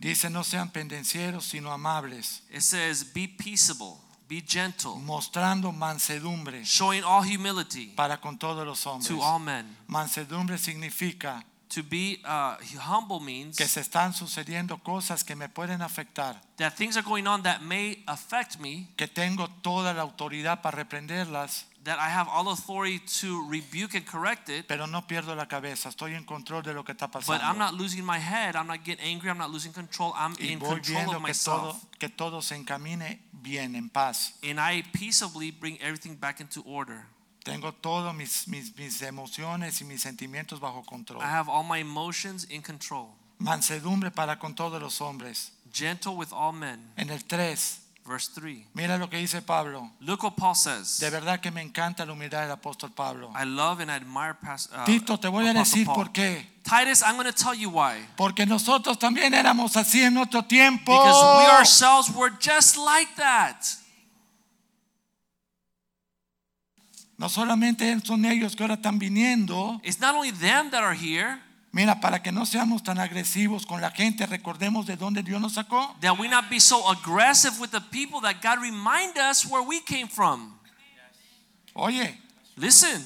dice no sean pendencieros sino amables, it says, "Be peaceable, be gentle, mostrando mansedumbre showing all humility para con todos los hombres. to all men." Mansedumbre significa To be uh, humble means que se están sucediendo cosas que me pueden afectar, that things are going on that may affect me, que tengo toda la autoridad para reprenderlas, that I have all authority to rebuke and correct it, pero no pierdo la cabeza, estoy en control de lo que está but I'm not losing my head. I'm not getting angry. I'm not losing control. I'm Y in control of que todo, myself. que todo se encamine bien, en paz. And I peaceably bring everything back into order. Tengo todas mis, mis, mis emociones y mis sentimientos bajo control. I have all my emotions in control. Mansedumbre para con todos los hombres. Gentle with all men. En el 3, Verse 3. mira lo que dice Pablo. Look what Paul says. De verdad que me encanta la humildad del apóstol Pablo. I love and admire past, uh, Tito, te voy a decir Paul. por qué. Titus, I'm going to tell you why. Porque nosotros también éramos así en otro tiempo. Because we ourselves were just like that. No solamente son ellos que ahora están viniendo. It's not only them that are here, Mira, para que no seamos tan agresivos con la gente, recordemos de dónde Dios nos sacó. that we not be so aggressive with the people that God remind us where we came from. Oye, Listen,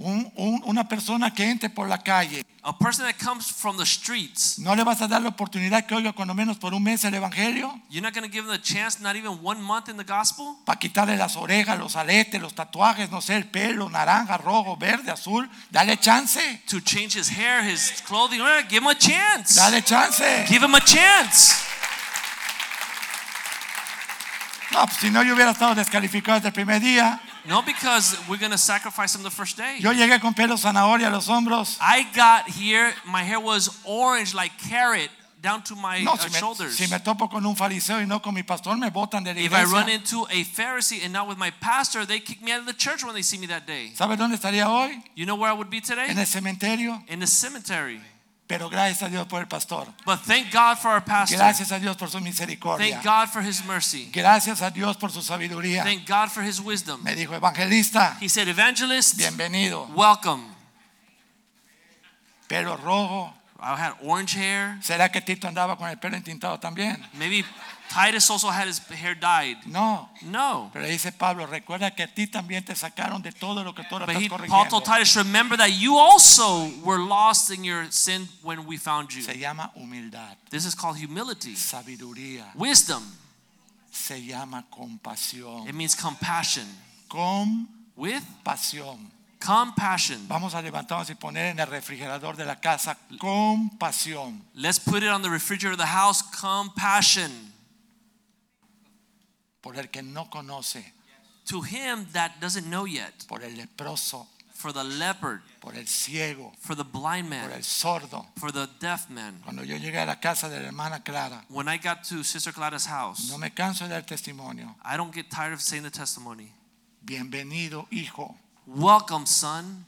un- un- una persona que entre por la calle, a person that comes from the streets, ¿no le vas a dar la oportunidad que oiga cuando menos por un mes el Evangelio? you're not going to give them the chance, not even one month in the gospel, Para quitarle las orejas, los aletes, los tatuajes, no sé, el pelo, naranja, rojo, verde, azul. Dale chance. to change his hair, his clothing. Give him a chance. Dale chance. Give him a chance. No, pues si no, yo hubiera estado descalificado desde el primer día. No, because we're going to sacrifice him the first day. Yo llegué con pelo zanahoria a los hombros. I got here, my hair was orange like carrot down to my No, uh, si me, shoulders. si me topo con un fariseo y no con mi pastor, me botan de la If I run into a Pharisee and not with my pastor, they kick me out of the church when they see me that day. ¿Sabes dónde estaría hoy? You know where I would be today? En el cementerio. In the cemetery. Pero gracias a Dios por el pastor. But thank God for our pastor. Gracias a Dios por su misericordia. Thank God for his mercy. Gracias a Dios por su sabiduría. Thank God for his wisdom. Me dijo, evangelista, He said, Evangelist, bienvenido. welcome. Pelo rojo, I had orange hair. ¿Será que Tito andaba con el pelo entintado también? Maybe Titus also had his hair dyed. No. No. Pero dice Pablo, recuerda que a ti también te sacaron de todo lo que tú ahora But estás he, Paul corrigiendo. told Titus, remember that you also were lost in your sin when we found you. Se llama humildad, This is called humility, sabiduría, wisdom. se llama It means compassion. Compasión. With compassion. Vamos a levantarnos y poner en el refrigerador de la casa compasión. Let's put it on the refrigerator of the house. Compassion. Por el que no conoce, To him that doesn't know yet, por el leproso, for the leopard, por el ciego, for the blind por man, el sordo. for the deaf man. Cuando yo llegué a la casa de la hermana Clara, When I got to Sister Clara's house, no me canso de dar testimonio. I don't get tired of saying the testimony. Bienvenido, hijo. Welcome, son.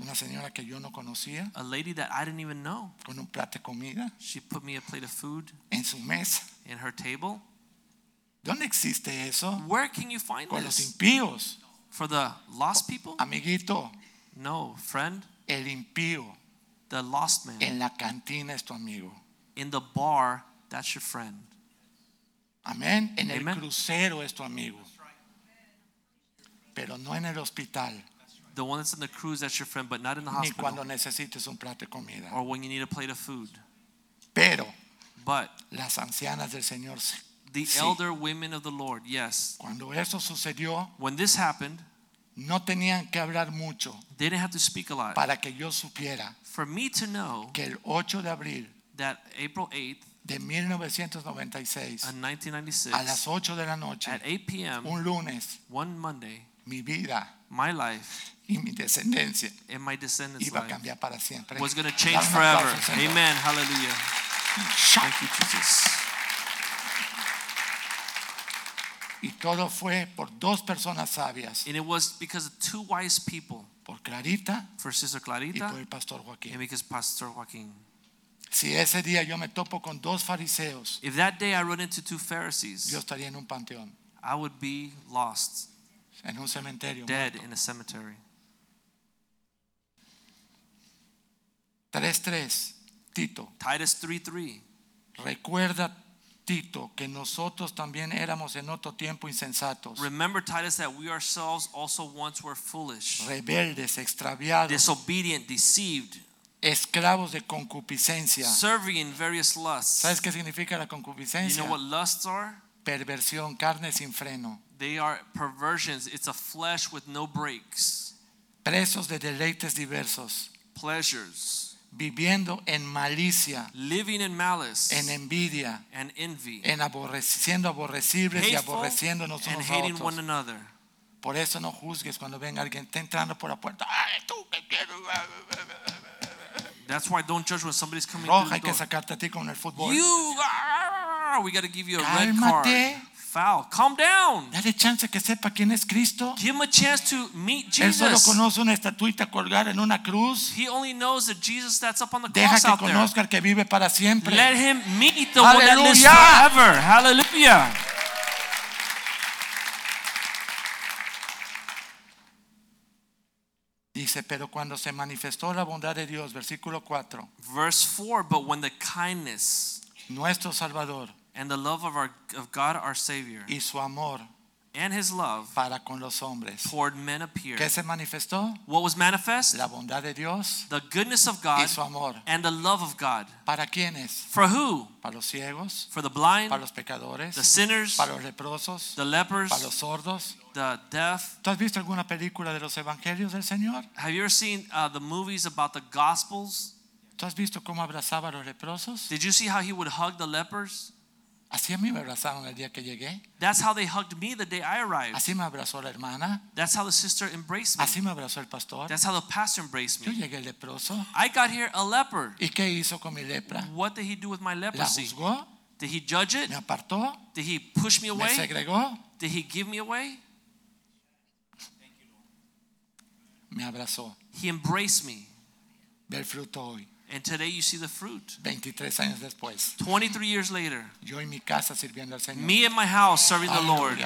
Una señora que yo no conocía, A lady that I didn't even know. con un plato de comida She put me a plate of food en su mesa. in her table. ¿Dónde existe eso? Where can you find Con los this? impíos. For the lost people? Amiguito, No, friend. el impío The lost man. en la cantina es tu amigo. In the bar, that's your friend. Amén. En el Amen. crucero es tu amigo. Pero no en el hospital, The one that's in the cruise, that's your friend, but not in the ni cuando hospital. necesites un plato de comida. Or when you need a plate of food. Pero But las ancianas del Señor, the Sí. elder women of the Lord, yes. cuando eso sucedió, When this happened, no tenían que hablar mucho they didn't have to speak a lot. para que yo supiera For me to know que el 8 de abril that April 8th de 1996 of 1996 a las 8 de la noche, at 8 p.m. un lunes, one Monday, mi vida my life y mi descendencia and my descendants' iba a cambiar para siempre. was going to change forever. Amen. Hallelujah. Thank you, Jesus. Y todo fue por dos personas sabias, And it was because of two wise people, por Clarita for Sister y Clarita por el pastor and Joaquín. because Pastor Joaquin. Si ese día yo me topo con dos fariseos, If that day I run into two Pharisees, yo estaría en un panteón, I would be lost, en un cementerio. dead in a cemetery. 3.3, Tito, Titus 3:3. recuerda Tito que nosotros también éramos en otro tiempo insensatos, Remember, Titus, that we ourselves also once were foolish, rebeldes, extraviados, disobedient, deceived, esclavos de concupiscencia. serving in various lusts. ¿Sabes qué significa la You know what lusts are? Perversión, carne sin freno, They are perversions. It's a flesh with no brakes. presos de deleites diversos, Pleasures. viviendo en malicia, Living in malice en envidia, and envy. en aborre- siendo aborrecibles y Hateful aborreciéndonos and unos a hating otros. one another. Por eso no juzgues cuando venga alguien está entrando por la puerta. Ay, tú que quieres. That's why don't judge when somebody's coming Roja, through hay the que door. sacarte a ti como en el fútbol. You, ah, we got to give you a red card. Foul. Calm down. Dale chance que sepa quién es Cristo. Give him a chance to meet Él solo Jesus. conoce una estatuita colgar en una cruz. He only knows that Jesus that's up on the Deja cross que out there. conozca al que vive para siempre. Let him meet the one that lives forever. Hallelujah. Dice, pero cuando se manifestó la bondad de Dios, versículo 4, Verse 4 But when the kindness nuestro Salvador and the love of, our, of God our Savior y su amor and his love para con los hombres. toward men appeared, ¿Qué se manifestó? what was manifest? La bondad de Dios The goodness of y God su amor. and the love of God. ¿Para quiénes? For who? Para los ciegos, For the blind, para los pecadores, the sinners, para los leprosos, the lepers, para los sordos. the deaf. ¿Tú has visto alguna película de los evangelios del Señor? Have you ever seen uh, the movies about the Gospels? ¿Tú has visto cómo abrazaba a los leprosos? Did you see how he would hug the lepers? Así a mí me abrazaron el día que llegué. That's how they hugged me the day I arrived. Así me abrazó la hermana. That's how the sister embraced me. Así me abrazó el pastor. That's how the pastor embraced Yo me. llegué leproso. I got here a leper. ¿Y qué hizo con mi lepra? What did he do with my ¿La leprosy? juzgó? Did he judge it? ¿Me apartó? Did he push me ¿Me away? segregó? Did he give me away? Me abrazó. He embraced me. Ve el fruto hoy. And today you see the fruit. 23 años después. 23 years later, Yo y mi casa sirviendo al Señor. me and my house serving the Lord.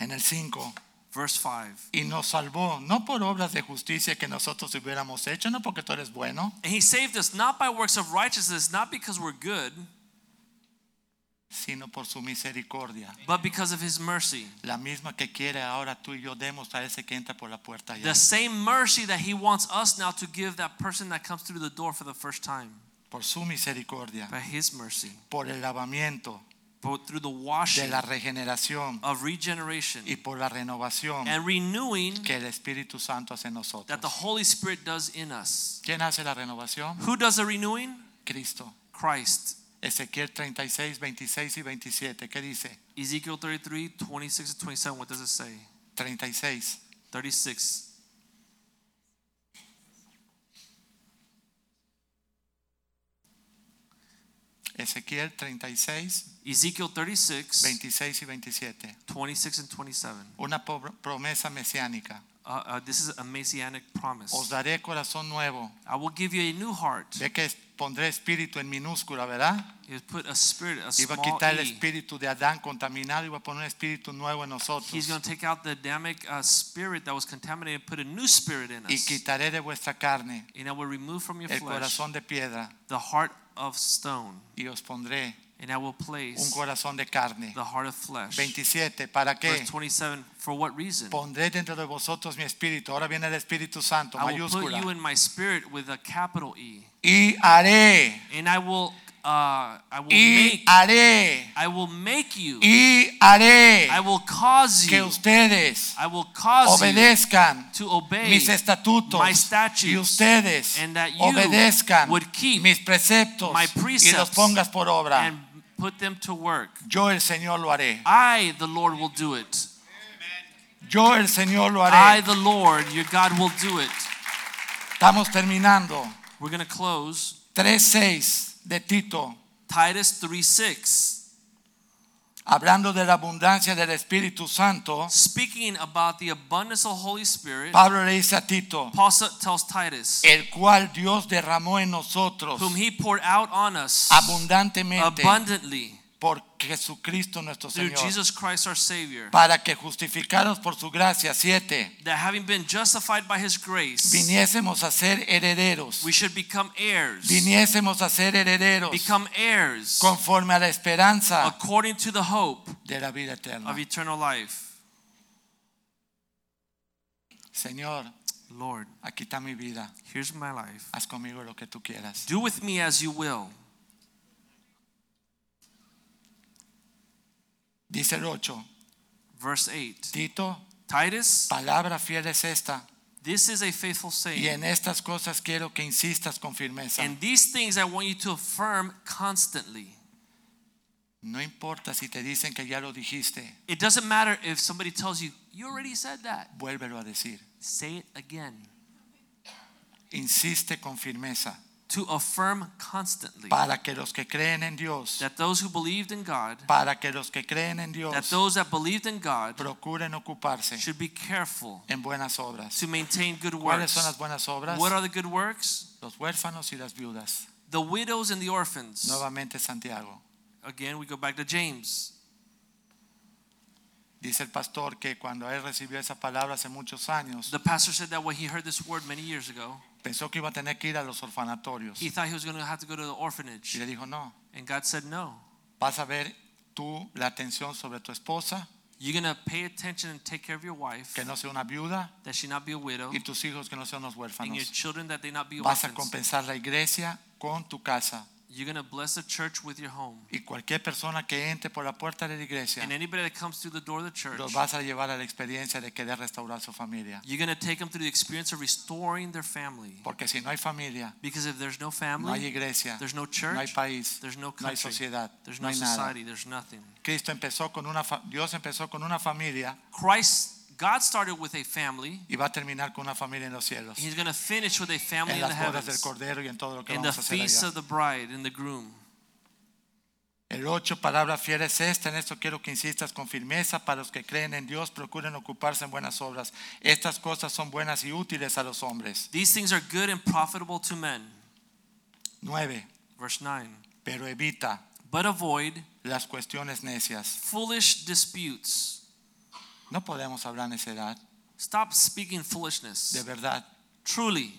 En el 5, Verse 5. y nos salvó, no por obras de justicia que nosotros hubiéramos hecho, no porque tú eres bueno, And he saved us not by works of righteousness, not because we're good, sino por su misericordia. but because of his mercy. La misma que quiere ahora tú y yo demos a ese que entra por la puerta allá. The same mercy that he wants us now to give that person that comes through the door for the first time. Por su misericordia, By his mercy. por el lavamiento But through the de washing la regeneración of regeneration y por la renovación and renewing que el Espíritu Santo hace en nosotros. that the Holy Spirit does in us. ¿Quién hace la renovación? Who does the renewing? Cristo. Christ. Ezequiel 36, 26 y 27. ¿Qué dice? Ezekiel 33, 26 and 27. What does it say? 36. 36. Ezequiel 36, Ezekiel 36, 26 y 27. 26 and 27. Una promesa mesiánica. Uh, uh, this is a messianic promise. Os daré corazón nuevo. I will give you a new heart. Ve que pondré espíritu en minúscula, ¿verdad? He put a spirit, a Iba a small quitar el espíritu de Adán contaminado y va a poner un espíritu nuevo en nosotros. He's going to take out the Adamic uh, spirit that was contaminated and put a new spirit in Y us. quitaré de vuestra carne And I will remove from your el flesh corazón de piedra the heart of stone. y os pondré And I will un place corazón de carne. the heart of flesh. 27. ¿Para qué? Verse 27. For what reason? Pondré dentro de vosotros mi espíritu. Ahora viene el Espíritu Santo, I will put you in my spirit with a capital E. Y haré, And I will, uh, I will y make, haré, I will make you. y haré I will cause que you. ustedes I will cause you to obey mis estatutos my statutes, y ustedes and that you obedezcan would keep mis preceptos my y los precepts pongas por obra. and put them to work. Yo el Señor lo haré. I, the Lord, will do it. Yo el Señor lo I, the Lord, your God, will do it. Estamos terminando. We're going to close 3.6 de Tito, Titus 3 6. Hablando de la abundancia del Espíritu Santo. Speaking about the abundance of Holy Spirit, Pablo le dice a Tito, Paul tells Titus, el cual Dios derramó en nosotros whom he poured out on us abundantemente abundantly por Jesucristo nuestro through Señor. Jesus Christ our Savior. Para que justificados por su gracia, siete, That having been justified by his grace, viniésemos a ser herederos. we should become heirs. Viniésemos a ser herederos Become heirs conforme a la esperanza according to the hope de la vida eterna. of eternal life. Señor, Lord, aquí está mi vida. here's my life. Haz conmigo lo que tú quieras. Do with me as you will. Dice el 8. Verse 8. Tito, Titus, palabra fiel es esta. this is a faithful saying. Y en estas cosas quiero que insistas con firmeza. And these things I want you to affirm constantly. No importa si te dicen que ya lo dijiste, It doesn't matter if somebody tells you, you already said that. vuélvelo a decir. Say it again. Insiste con firmeza To affirm constantly para que los que creen en Dios, that those who believed in God, para que los que creen en Dios that those that believed in God procuren ocuparse should be careful en buenas obras. to maintain good ¿Cuáles works. son las buenas obras? What are the good works? Los huérfanos y las viudas. The widows and the orphans. Nuevamente Santiago. Again, we go back to James. Dice el pastor que cuando él recibió esa palabra hace muchos años, The pastor said that when he heard this word many years ago, pensó que iba a tener que ir a los orfanatorios. he thought he was going to have to go to the Y orphanage. le dijo, no, And God said, no. vas a ver tú la atención sobre tu esposa, You're going to pay attention and take care of your wife, que no sea una viuda, that she not be a widow, y tus hijos que no sean unos and your huérfanos. children that they not be Vas a orphans. compensar la iglesia con tu casa. You're going to bless the church with your home. Y cualquier persona que entre por la puerta de la iglesia, And anybody that comes through the door of the church, los vas a llevar a la experiencia de querer restaurar su familia. you're going to take them through the experience of restoring their family. Porque si no hay familia, Because if there's no no hay family, iglesia, there's no no hay church, país, there's no no hay country, sociedad, there's no no hay nada. society, there's nothing. Cristo empezó con una fa- Dios empezó con una familia Christ, God started with a family. y va a terminar con una familia en los cielos. He's going to finish with a family En in the las bodas del heavens. Cordero y en todo lo que In the vamos a hacer feast allá. of the bride and the groom. El ocho, palabra fiel es esta. En esto quiero que insistas con firmeza. Para los que creen en Dios, procuren ocuparse en buenas obras. Estas cosas son buenas y útiles a los hombres. These things are good and profitable to men. Verse 9. pero evita But avoid las cuestiones necias. foolish disputes No podemos hablar necedad, Stop speaking foolishness. de verdad. Truly.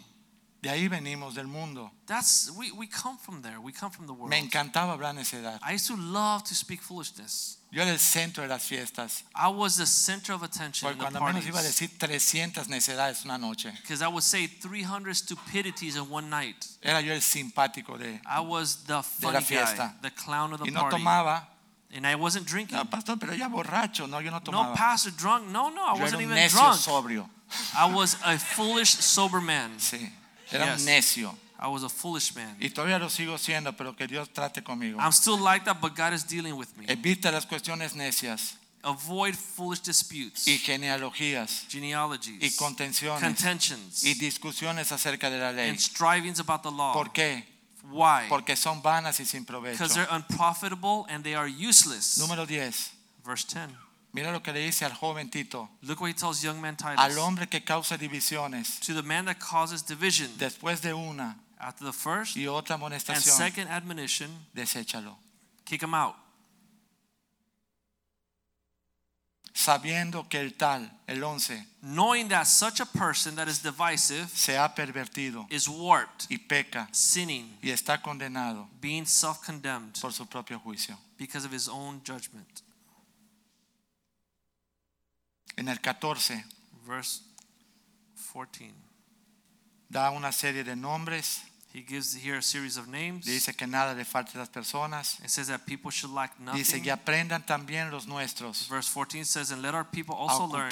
De ahí venimos del mundo. That's we, we come from there. We come from the world. Me encantaba hablar necedad. I used to love to speak foolishness. Yo era el centro de las fiestas. I was the center of attention Porque in the cuando menos iba a decir 300 necedades una noche. Because I would say 300 stupidities in one night. Era yo el simpático de. I was the funny guy, fiesta. the clown of the Y no party. tomaba. And I wasn't drinking. No, pastor, pero ya borracho. No, yo no No, pastor, drunk. No, no, I Yo wasn't even necio drunk. sobrio. I was a foolish, sober man. Sí. Era Yes. un necio. I was a foolish man. Y todavía lo sigo siendo, pero que Dios trate conmigo. I'm still like that, but God is dealing with me. Evita las cuestiones necias Avoid foolish disputes, y genealogías y genealogies, contenciones contentions, y discusiones acerca de la ley. and strivings about the law. ¿Por qué? Why? Porque son vanas y sin provecho. Because they're unprofitable and they are useless. Número 10. Verse 10. Mira lo que le dice al joven Tito. Look what he tells young man Al hombre que causa divisiones To the man that causes division después de una after the first y otra and amonestación, second admonition, deséchalo. kick him out. Sabiendo que el tal, el 11, Knowing that such a person that is divisive se ha pervertido is warped, y peca sinning, y está condenado being self condemned por su propio juicio. because of his own judgment. En el 14 Verse 14. da una serie de nombres, He gives here a series of names. dice que nada le falte a las personas, It says that people should lack dice nothing. y aprendan también los nuestros Verse 14 says, And let our people also learn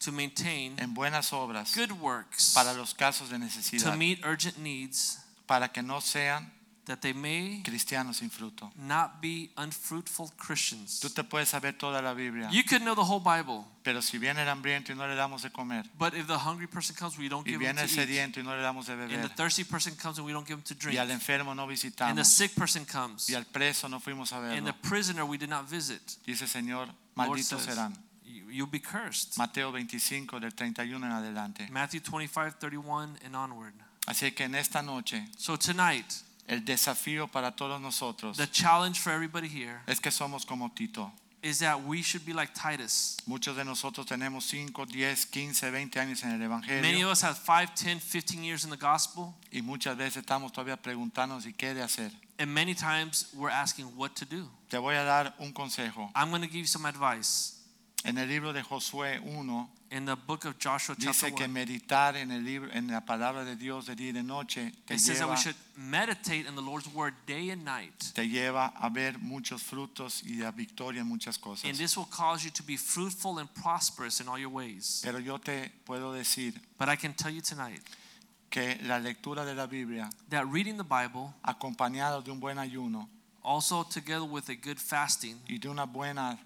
to maintain en buenas obras good works, para los casos de to meet urgent needs, para que no sean that they may cristianos sin fruto. not be unfruitful Christians. Tú te puedes saber toda la Biblia, You could know the whole Bible, pero si viene el hambriento y no le damos de comer, but if the hungry person comes, we don't give him to eat. sediento y no le damos de And the thirsty person comes and we don't give him to drink. y al enfermo no And the sick person comes. y al preso no fuimos a And the prisoner we did not visit. dice Señor, malditos serán. "You- You'll be cursed. Mateo 25 del 31 en adelante. Matthew 25, 31 and onward. Así que en esta noche So tonight, el desafío para todos nosotros the challenge for everybody here es que somos como Tito. is that we should be like Titus. Muchos de nosotros tenemos 5, 10, 15, 20 años en el Many Evangelio of us have 5, 10, 15 years in the gospel, y muchas veces estamos todavía preguntándonos y qué de hacer. and many times we're asking what to do. Te voy a dar un consejo. I'm going to give you some advice. En el libro de Josué 1 In the book of Joshua, chapter dice que 1, meditar en el libro en la palabra de Dios de día y de noche te it says that lleva we should meditate in the Lord's word day and night. te lleva a ver muchos frutos y a victoria en muchas cosas. And this will cause you to be fruitful and prosperous in all your ways. Pero yo te puedo decir But I can tell you tonight que la lectura de la Biblia that reading the Bible, acompañado de un buen ayuno also together with a good fasting y de una buena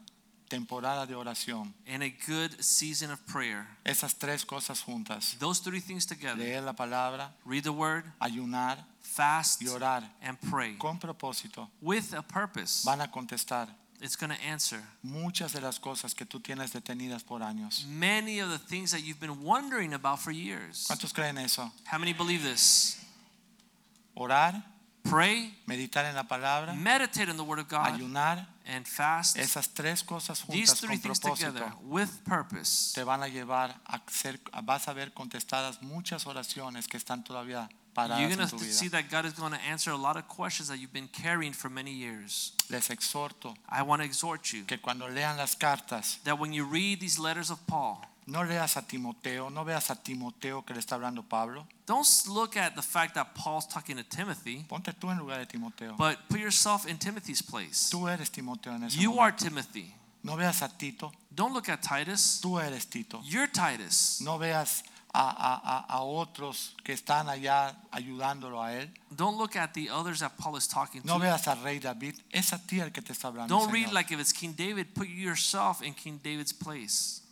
temporada de oración, and a good season of prayer, esas tres cosas juntas, those three things together leer la palabra, read the word, ayunar fast, y orar and pray con propósito, with a purpose, van a contestar it's going to answer muchas de las cosas que tú tienes detenidas por años. many of the things that you've been wondering about for years. ¿Cuántos creen eso? How many believe this? Orar, Pray, meditar en la palabra, meditate on the word of God, ayunar, and fast. esas tres cosas These three con things together with purpose te van a llevar a ser, vas a ver contestadas muchas oraciones que están todavía you're going to see that God is going to answer a lot of questions that you've been carrying for many years. Les exhorto I want to exhort you que cuando lean las cartas, that when you read these letters of Paul, no leas a Timoteo, no veas a Timoteo que le está hablando Pablo. don't look at the fact that Paul's talking to Timothy, Ponte tú en lugar de Timoteo. but put yourself in Timothy's place. Tú eres Timoteo en ese You momento. are Timothy. No veas a Tito, Don't look at Titus. tú eres Tito. You're Titus. No veas a, a- a- a otros que están allá ayudándolo a él. Don't look at the others that Paul is talking No to. veas al rey David. Es a ti el que te está hablando. Don't read Señor. like if it's King David. Put yourself in King David's place.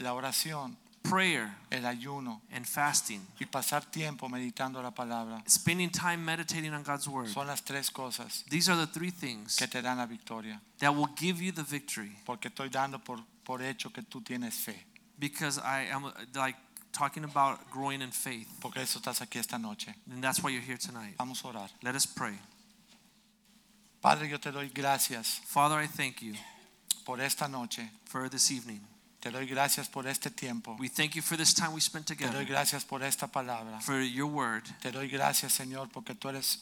La oración, Prayer el ayuno and fasting, y pasar tiempo meditando la palabra spending time meditating on God's word. son las tres cosas These are the three things que te dan la victoria. that will give you the victory Porque estoy dando por, por hecho que tú tienes fe. because I am like talking about growing in faith. Porque eso estás aquí esta noche. And that's why you're here tonight. Vamos a orar. Let us pray. Padre, yo te doy gracias Father, I thank you por esta noche. for this evening. Te doy gracias por este tiempo. We thank you for this time we spent Te doy together, gracias por esta palabra. for your word. Te doy gracias, Señor, porque tú eres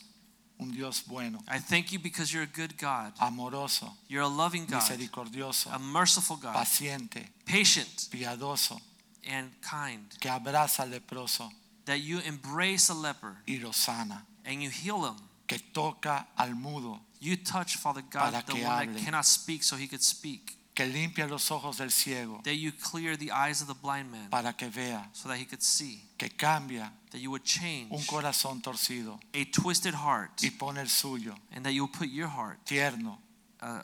un Dios bueno, I thank you because you're a good God. amoroso, You're a loving God, misericordioso, a merciful God, paciente, patient. Piadoso, and kind, que abraza al leproso. That you embrace a leper. Y lo sana, and you heal him. que toca al mudo, You touch, Father God, the one that cannot speak so he could speak. Que limpia los ojos del ciego That you clear the eyes of the blind man para que vea, so that he could see. que cambia That you would change un corazón torcido a twisted heart y pone el suyo and that you will put your heart, tierno uh,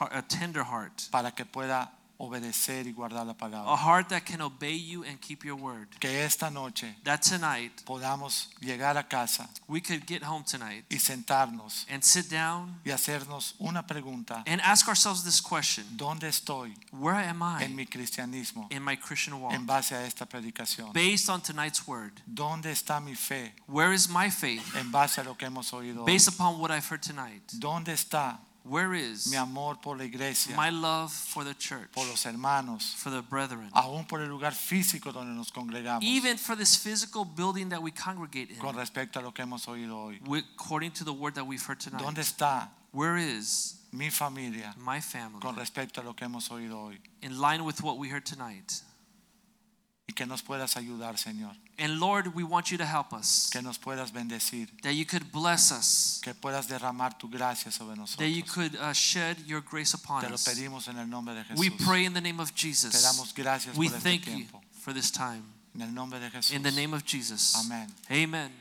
a, a tender heart, para que pueda obedecer y guardar la a heart that can obey you and keep your word. Que esta noche That tonight podamos llegar a casa we could get home tonight y sentarnos and sit down y hacernos una pregunta. and ask ourselves this question ¿Dónde estoy Where am I en mi cristianismo in my Christian walk? en base a esta predicación? Based on tonight's word, ¿Dónde está mi fe where is my faith en base a lo que hemos oído? hoy? based upon what I've heard tonight? ¿Dónde está Where is mi amor por la iglesia, my love for the church, por los hermanos, for the brethren, aún por el lugar físico donde nos congregamos even for this physical building that we congregate in, con respecto a lo que hemos oído hoy? according to the word that we've heard tonight? ¿Dónde está Where is mi familia my family con respecto a lo que hemos oído hoy? in line with what we heard tonight? Y que nos puedas ayudar, Señor, And Lord, we want you to help us, que nos puedas bendecir, that you could bless us, que puedas derramar tu gracia sobre that you could uh, shed your grace upon Te lo us. pedimos en el nombre de We pray in the name of Te Jesus. damos gracias We por este thank you for this time. En el nombre de Jesús. In the name of Jesus. Amén. Amen.